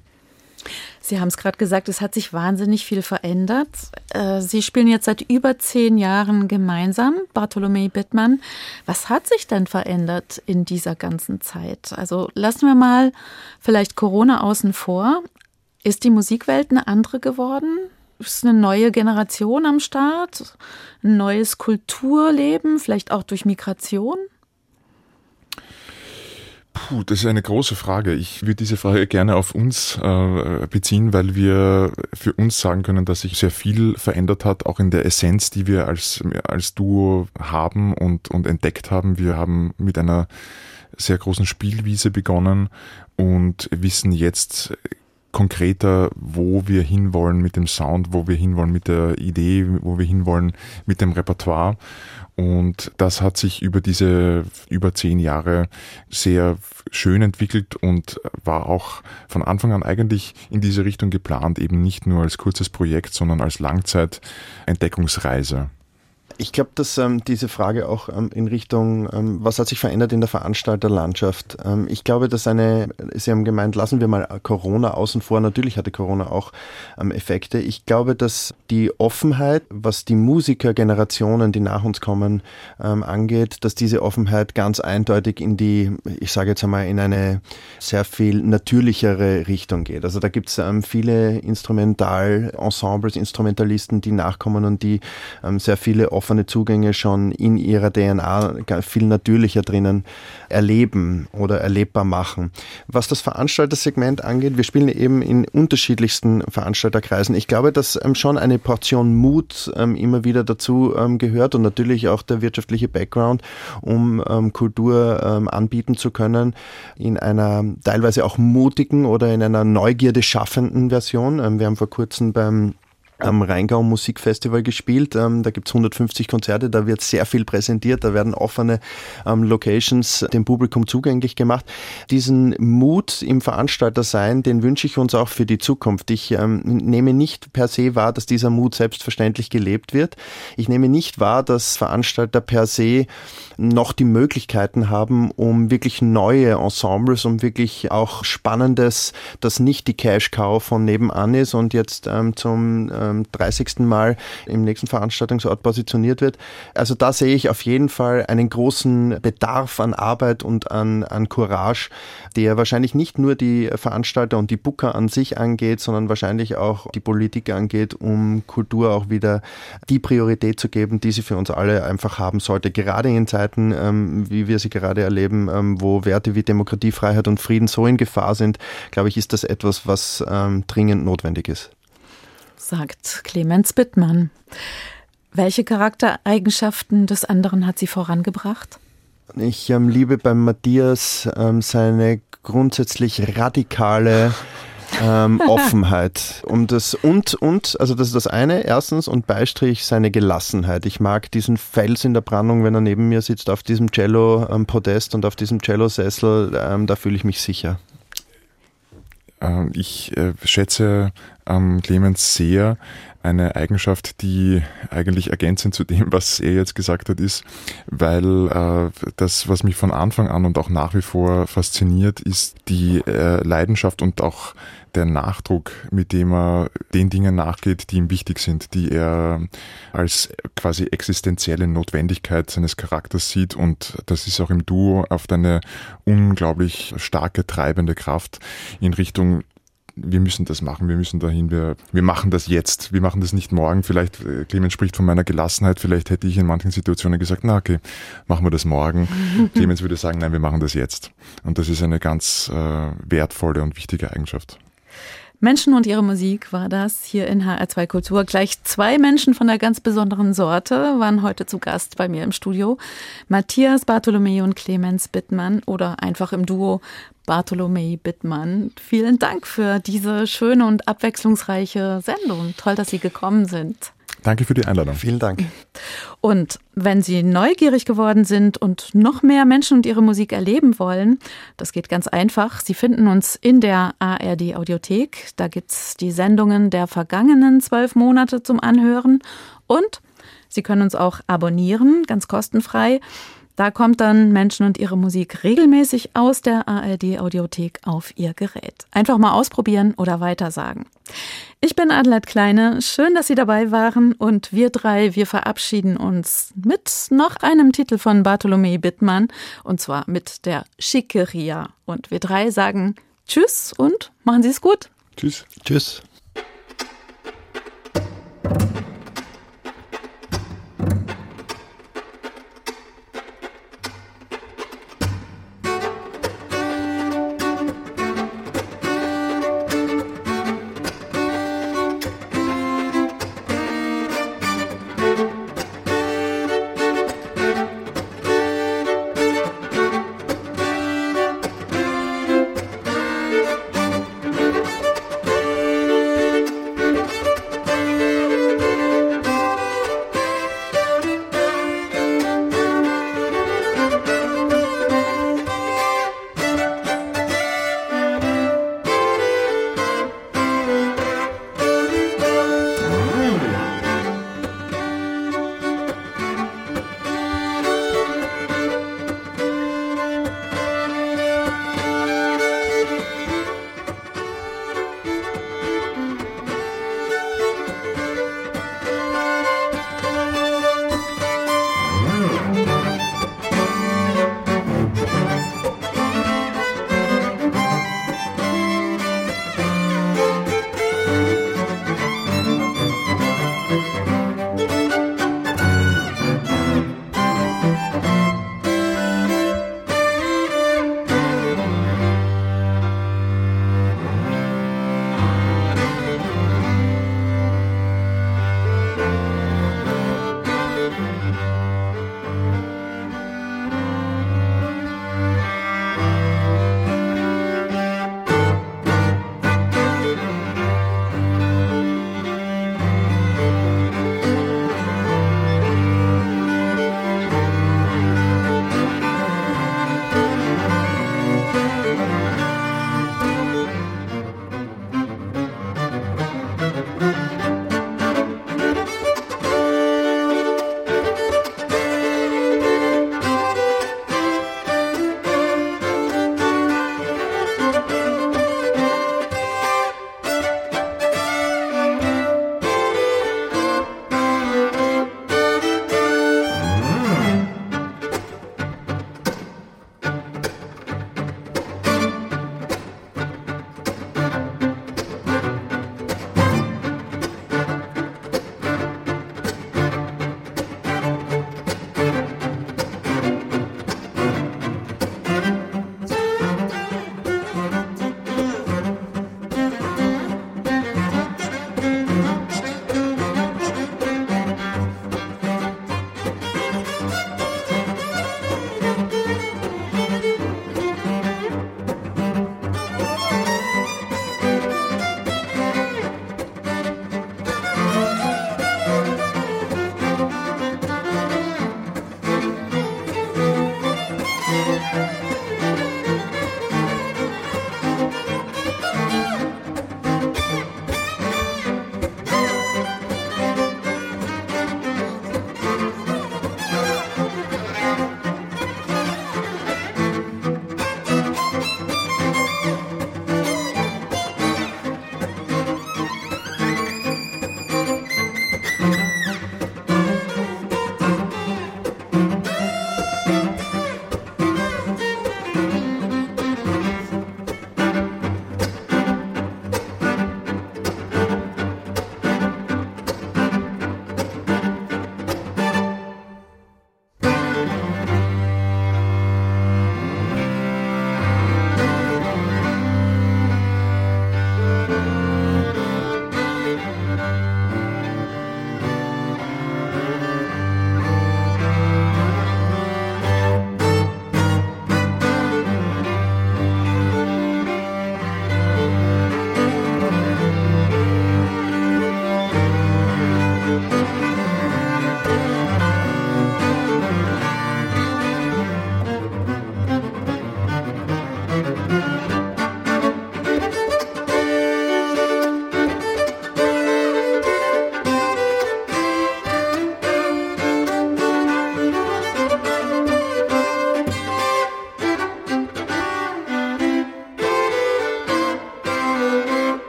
Sie haben es gerade gesagt, es hat sich wahnsinnig viel verändert. Äh, Sie spielen jetzt seit über zehn Jahren gemeinsam, Bartolomei Bittmann. Was hat sich denn verändert in dieser ganzen Zeit? Also lassen wir mal vielleicht Corona außen vor. Ist die Musikwelt eine andere geworden? Ist eine neue Generation am Start? Ein neues Kulturleben, vielleicht auch durch Migration? Puh, das ist eine große Frage. Ich würde diese Frage gerne auf uns äh, beziehen, weil wir für uns sagen können, dass sich sehr viel verändert hat, auch in der Essenz, die wir als, als Duo haben und, und entdeckt haben. Wir haben mit einer sehr großen Spielwiese begonnen und wissen jetzt konkreter, wo wir hinwollen mit dem Sound, wo wir hinwollen mit der Idee, wo wir hinwollen mit dem Repertoire. Und das hat sich über diese über zehn Jahre sehr schön entwickelt und war auch von Anfang an eigentlich in diese Richtung geplant, eben nicht nur als kurzes Projekt, sondern als Langzeitentdeckungsreise. Ich glaube, dass ähm, diese Frage auch ähm, in Richtung, ähm, was hat sich verändert in der Veranstalterlandschaft? Ähm, ich glaube, dass eine, Sie haben gemeint, lassen wir mal Corona außen vor. Natürlich hatte Corona auch ähm, Effekte. Ich glaube, dass die Offenheit, was die Musikergenerationen, die nach uns kommen, ähm, angeht, dass diese Offenheit ganz eindeutig in die, ich sage jetzt einmal, in eine sehr viel natürlichere Richtung geht. Also da gibt es viele Instrumental-Ensembles, Instrumentalisten, die nachkommen und die sehr viele offene Zugänge schon in ihrer DNA viel natürlicher drinnen erleben oder erlebbar machen. Was das Veranstaltersegment angeht, wir spielen eben in unterschiedlichsten Veranstalterkreisen. Ich glaube, dass ähm, schon eine Portion Mut ähm, immer wieder dazu ähm, gehört und natürlich auch der wirtschaftliche Background, um Kultur anbieten zu können in einer teilweise auch mutigen oder in einer Neugierde schaffenden Version. Wir haben vor kurzem beim am Rheingau Musikfestival gespielt. Ähm, da gibt's 150 Konzerte, da wird sehr viel präsentiert, da werden offene ähm, Locations dem Publikum zugänglich gemacht. Diesen Mut im Veranstalter sein, den wünsche ich uns auch für die Zukunft. Ich ähm, nehme nicht per se wahr, dass dieser Mut selbstverständlich gelebt wird. Ich nehme nicht wahr, dass Veranstalter per se noch die Möglichkeiten haben, um wirklich neue Ensembles, um wirklich auch Spannendes, das nicht die Cash Cow von nebenan ist und jetzt ähm, zum äh, 30. Ähm, Mal im nächsten Veranstaltungsort positioniert wird. Also da sehe ich auf jeden Fall einen großen Bedarf an Arbeit und an, an Courage, der wahrscheinlich nicht nur die Veranstalter und die Booker an sich angeht, sondern wahrscheinlich auch die Politik angeht, um Kultur auch wieder die Priorität zu geben, die sie für uns alle einfach haben sollte. Gerade in Zeiten, ähm, wie wir sie gerade erleben, ähm, wo Werte wie Demokratie, Freiheit und Frieden so in Gefahr sind, glaube ich, ist das etwas, was ähm, dringend notwendig ist sagt Clemens Bittmann. Welche Charaktereigenschaften des anderen hat sie vorangebracht? Ich ähm, liebe beim Matthias ähm, seine grundsätzlich radikale ähm, Offenheit. Um das und und, also das ist das eine, erstens und Beistrich seine Gelassenheit. Ich mag diesen Fels in der Brandung, wenn er neben mir sitzt auf diesem Cello-Podest und auf diesem Cello-Sessel, ähm, da fühle ich mich sicher. Ähm, ich äh, schätze ähm, Clemens sehr eine Eigenschaft, die eigentlich ergänzend zu dem, was er jetzt gesagt hat, ist, weil äh, das, was mich von Anfang an und auch nach wie vor fasziniert, ist die äh, Leidenschaft und auch der Nachdruck, mit dem er den Dingen nachgeht, die ihm wichtig sind, die er als quasi existenzielle Notwendigkeit seines Charakters sieht. Und das ist auch im Duo auf eine unglaublich starke treibende Kraft in Richtung wir müssen das machen, wir müssen dahin, wir, wir machen das jetzt, wir machen das nicht morgen. Vielleicht, äh, Clemens spricht von meiner Gelassenheit, vielleicht hätte ich in manchen Situationen gesagt, na okay, machen wir das morgen. Clemens würde sagen, nein, wir machen das jetzt. Und das ist eine ganz äh, wertvolle und wichtige Eigenschaft. Menschen und ihre Musik war das hier in HR2 Kultur. Gleich zwei Menschen von einer ganz besonderen Sorte waren heute zu Gast bei mir im Studio. Matthias Bartholomä und Clemens Bittmann oder einfach im Duo Bartholomä Bittmann. Vielen Dank für diese schöne und abwechslungsreiche Sendung. Toll, dass Sie gekommen sind. Danke für die Einladung. Vielen Dank. Und wenn Sie neugierig geworden sind und noch mehr Menschen und ihre Musik erleben wollen, das geht ganz einfach. Sie finden uns in der ARD Audiothek. Da gibt es die Sendungen der vergangenen zwölf Monate zum Anhören. Und Sie können uns auch abonnieren, ganz kostenfrei. Da kommt dann Menschen und ihre Musik regelmäßig aus der ARD Audiothek auf ihr Gerät. Einfach mal ausprobieren oder weitersagen. Ich bin Adelheid Kleine. Schön, dass Sie dabei waren. Und wir drei, wir verabschieden uns mit noch einem Titel von Bartholomä Bittmann. Und zwar mit der Schickeria. Und wir drei sagen Tschüss und machen Sie es gut. Tschüss. Tschüss.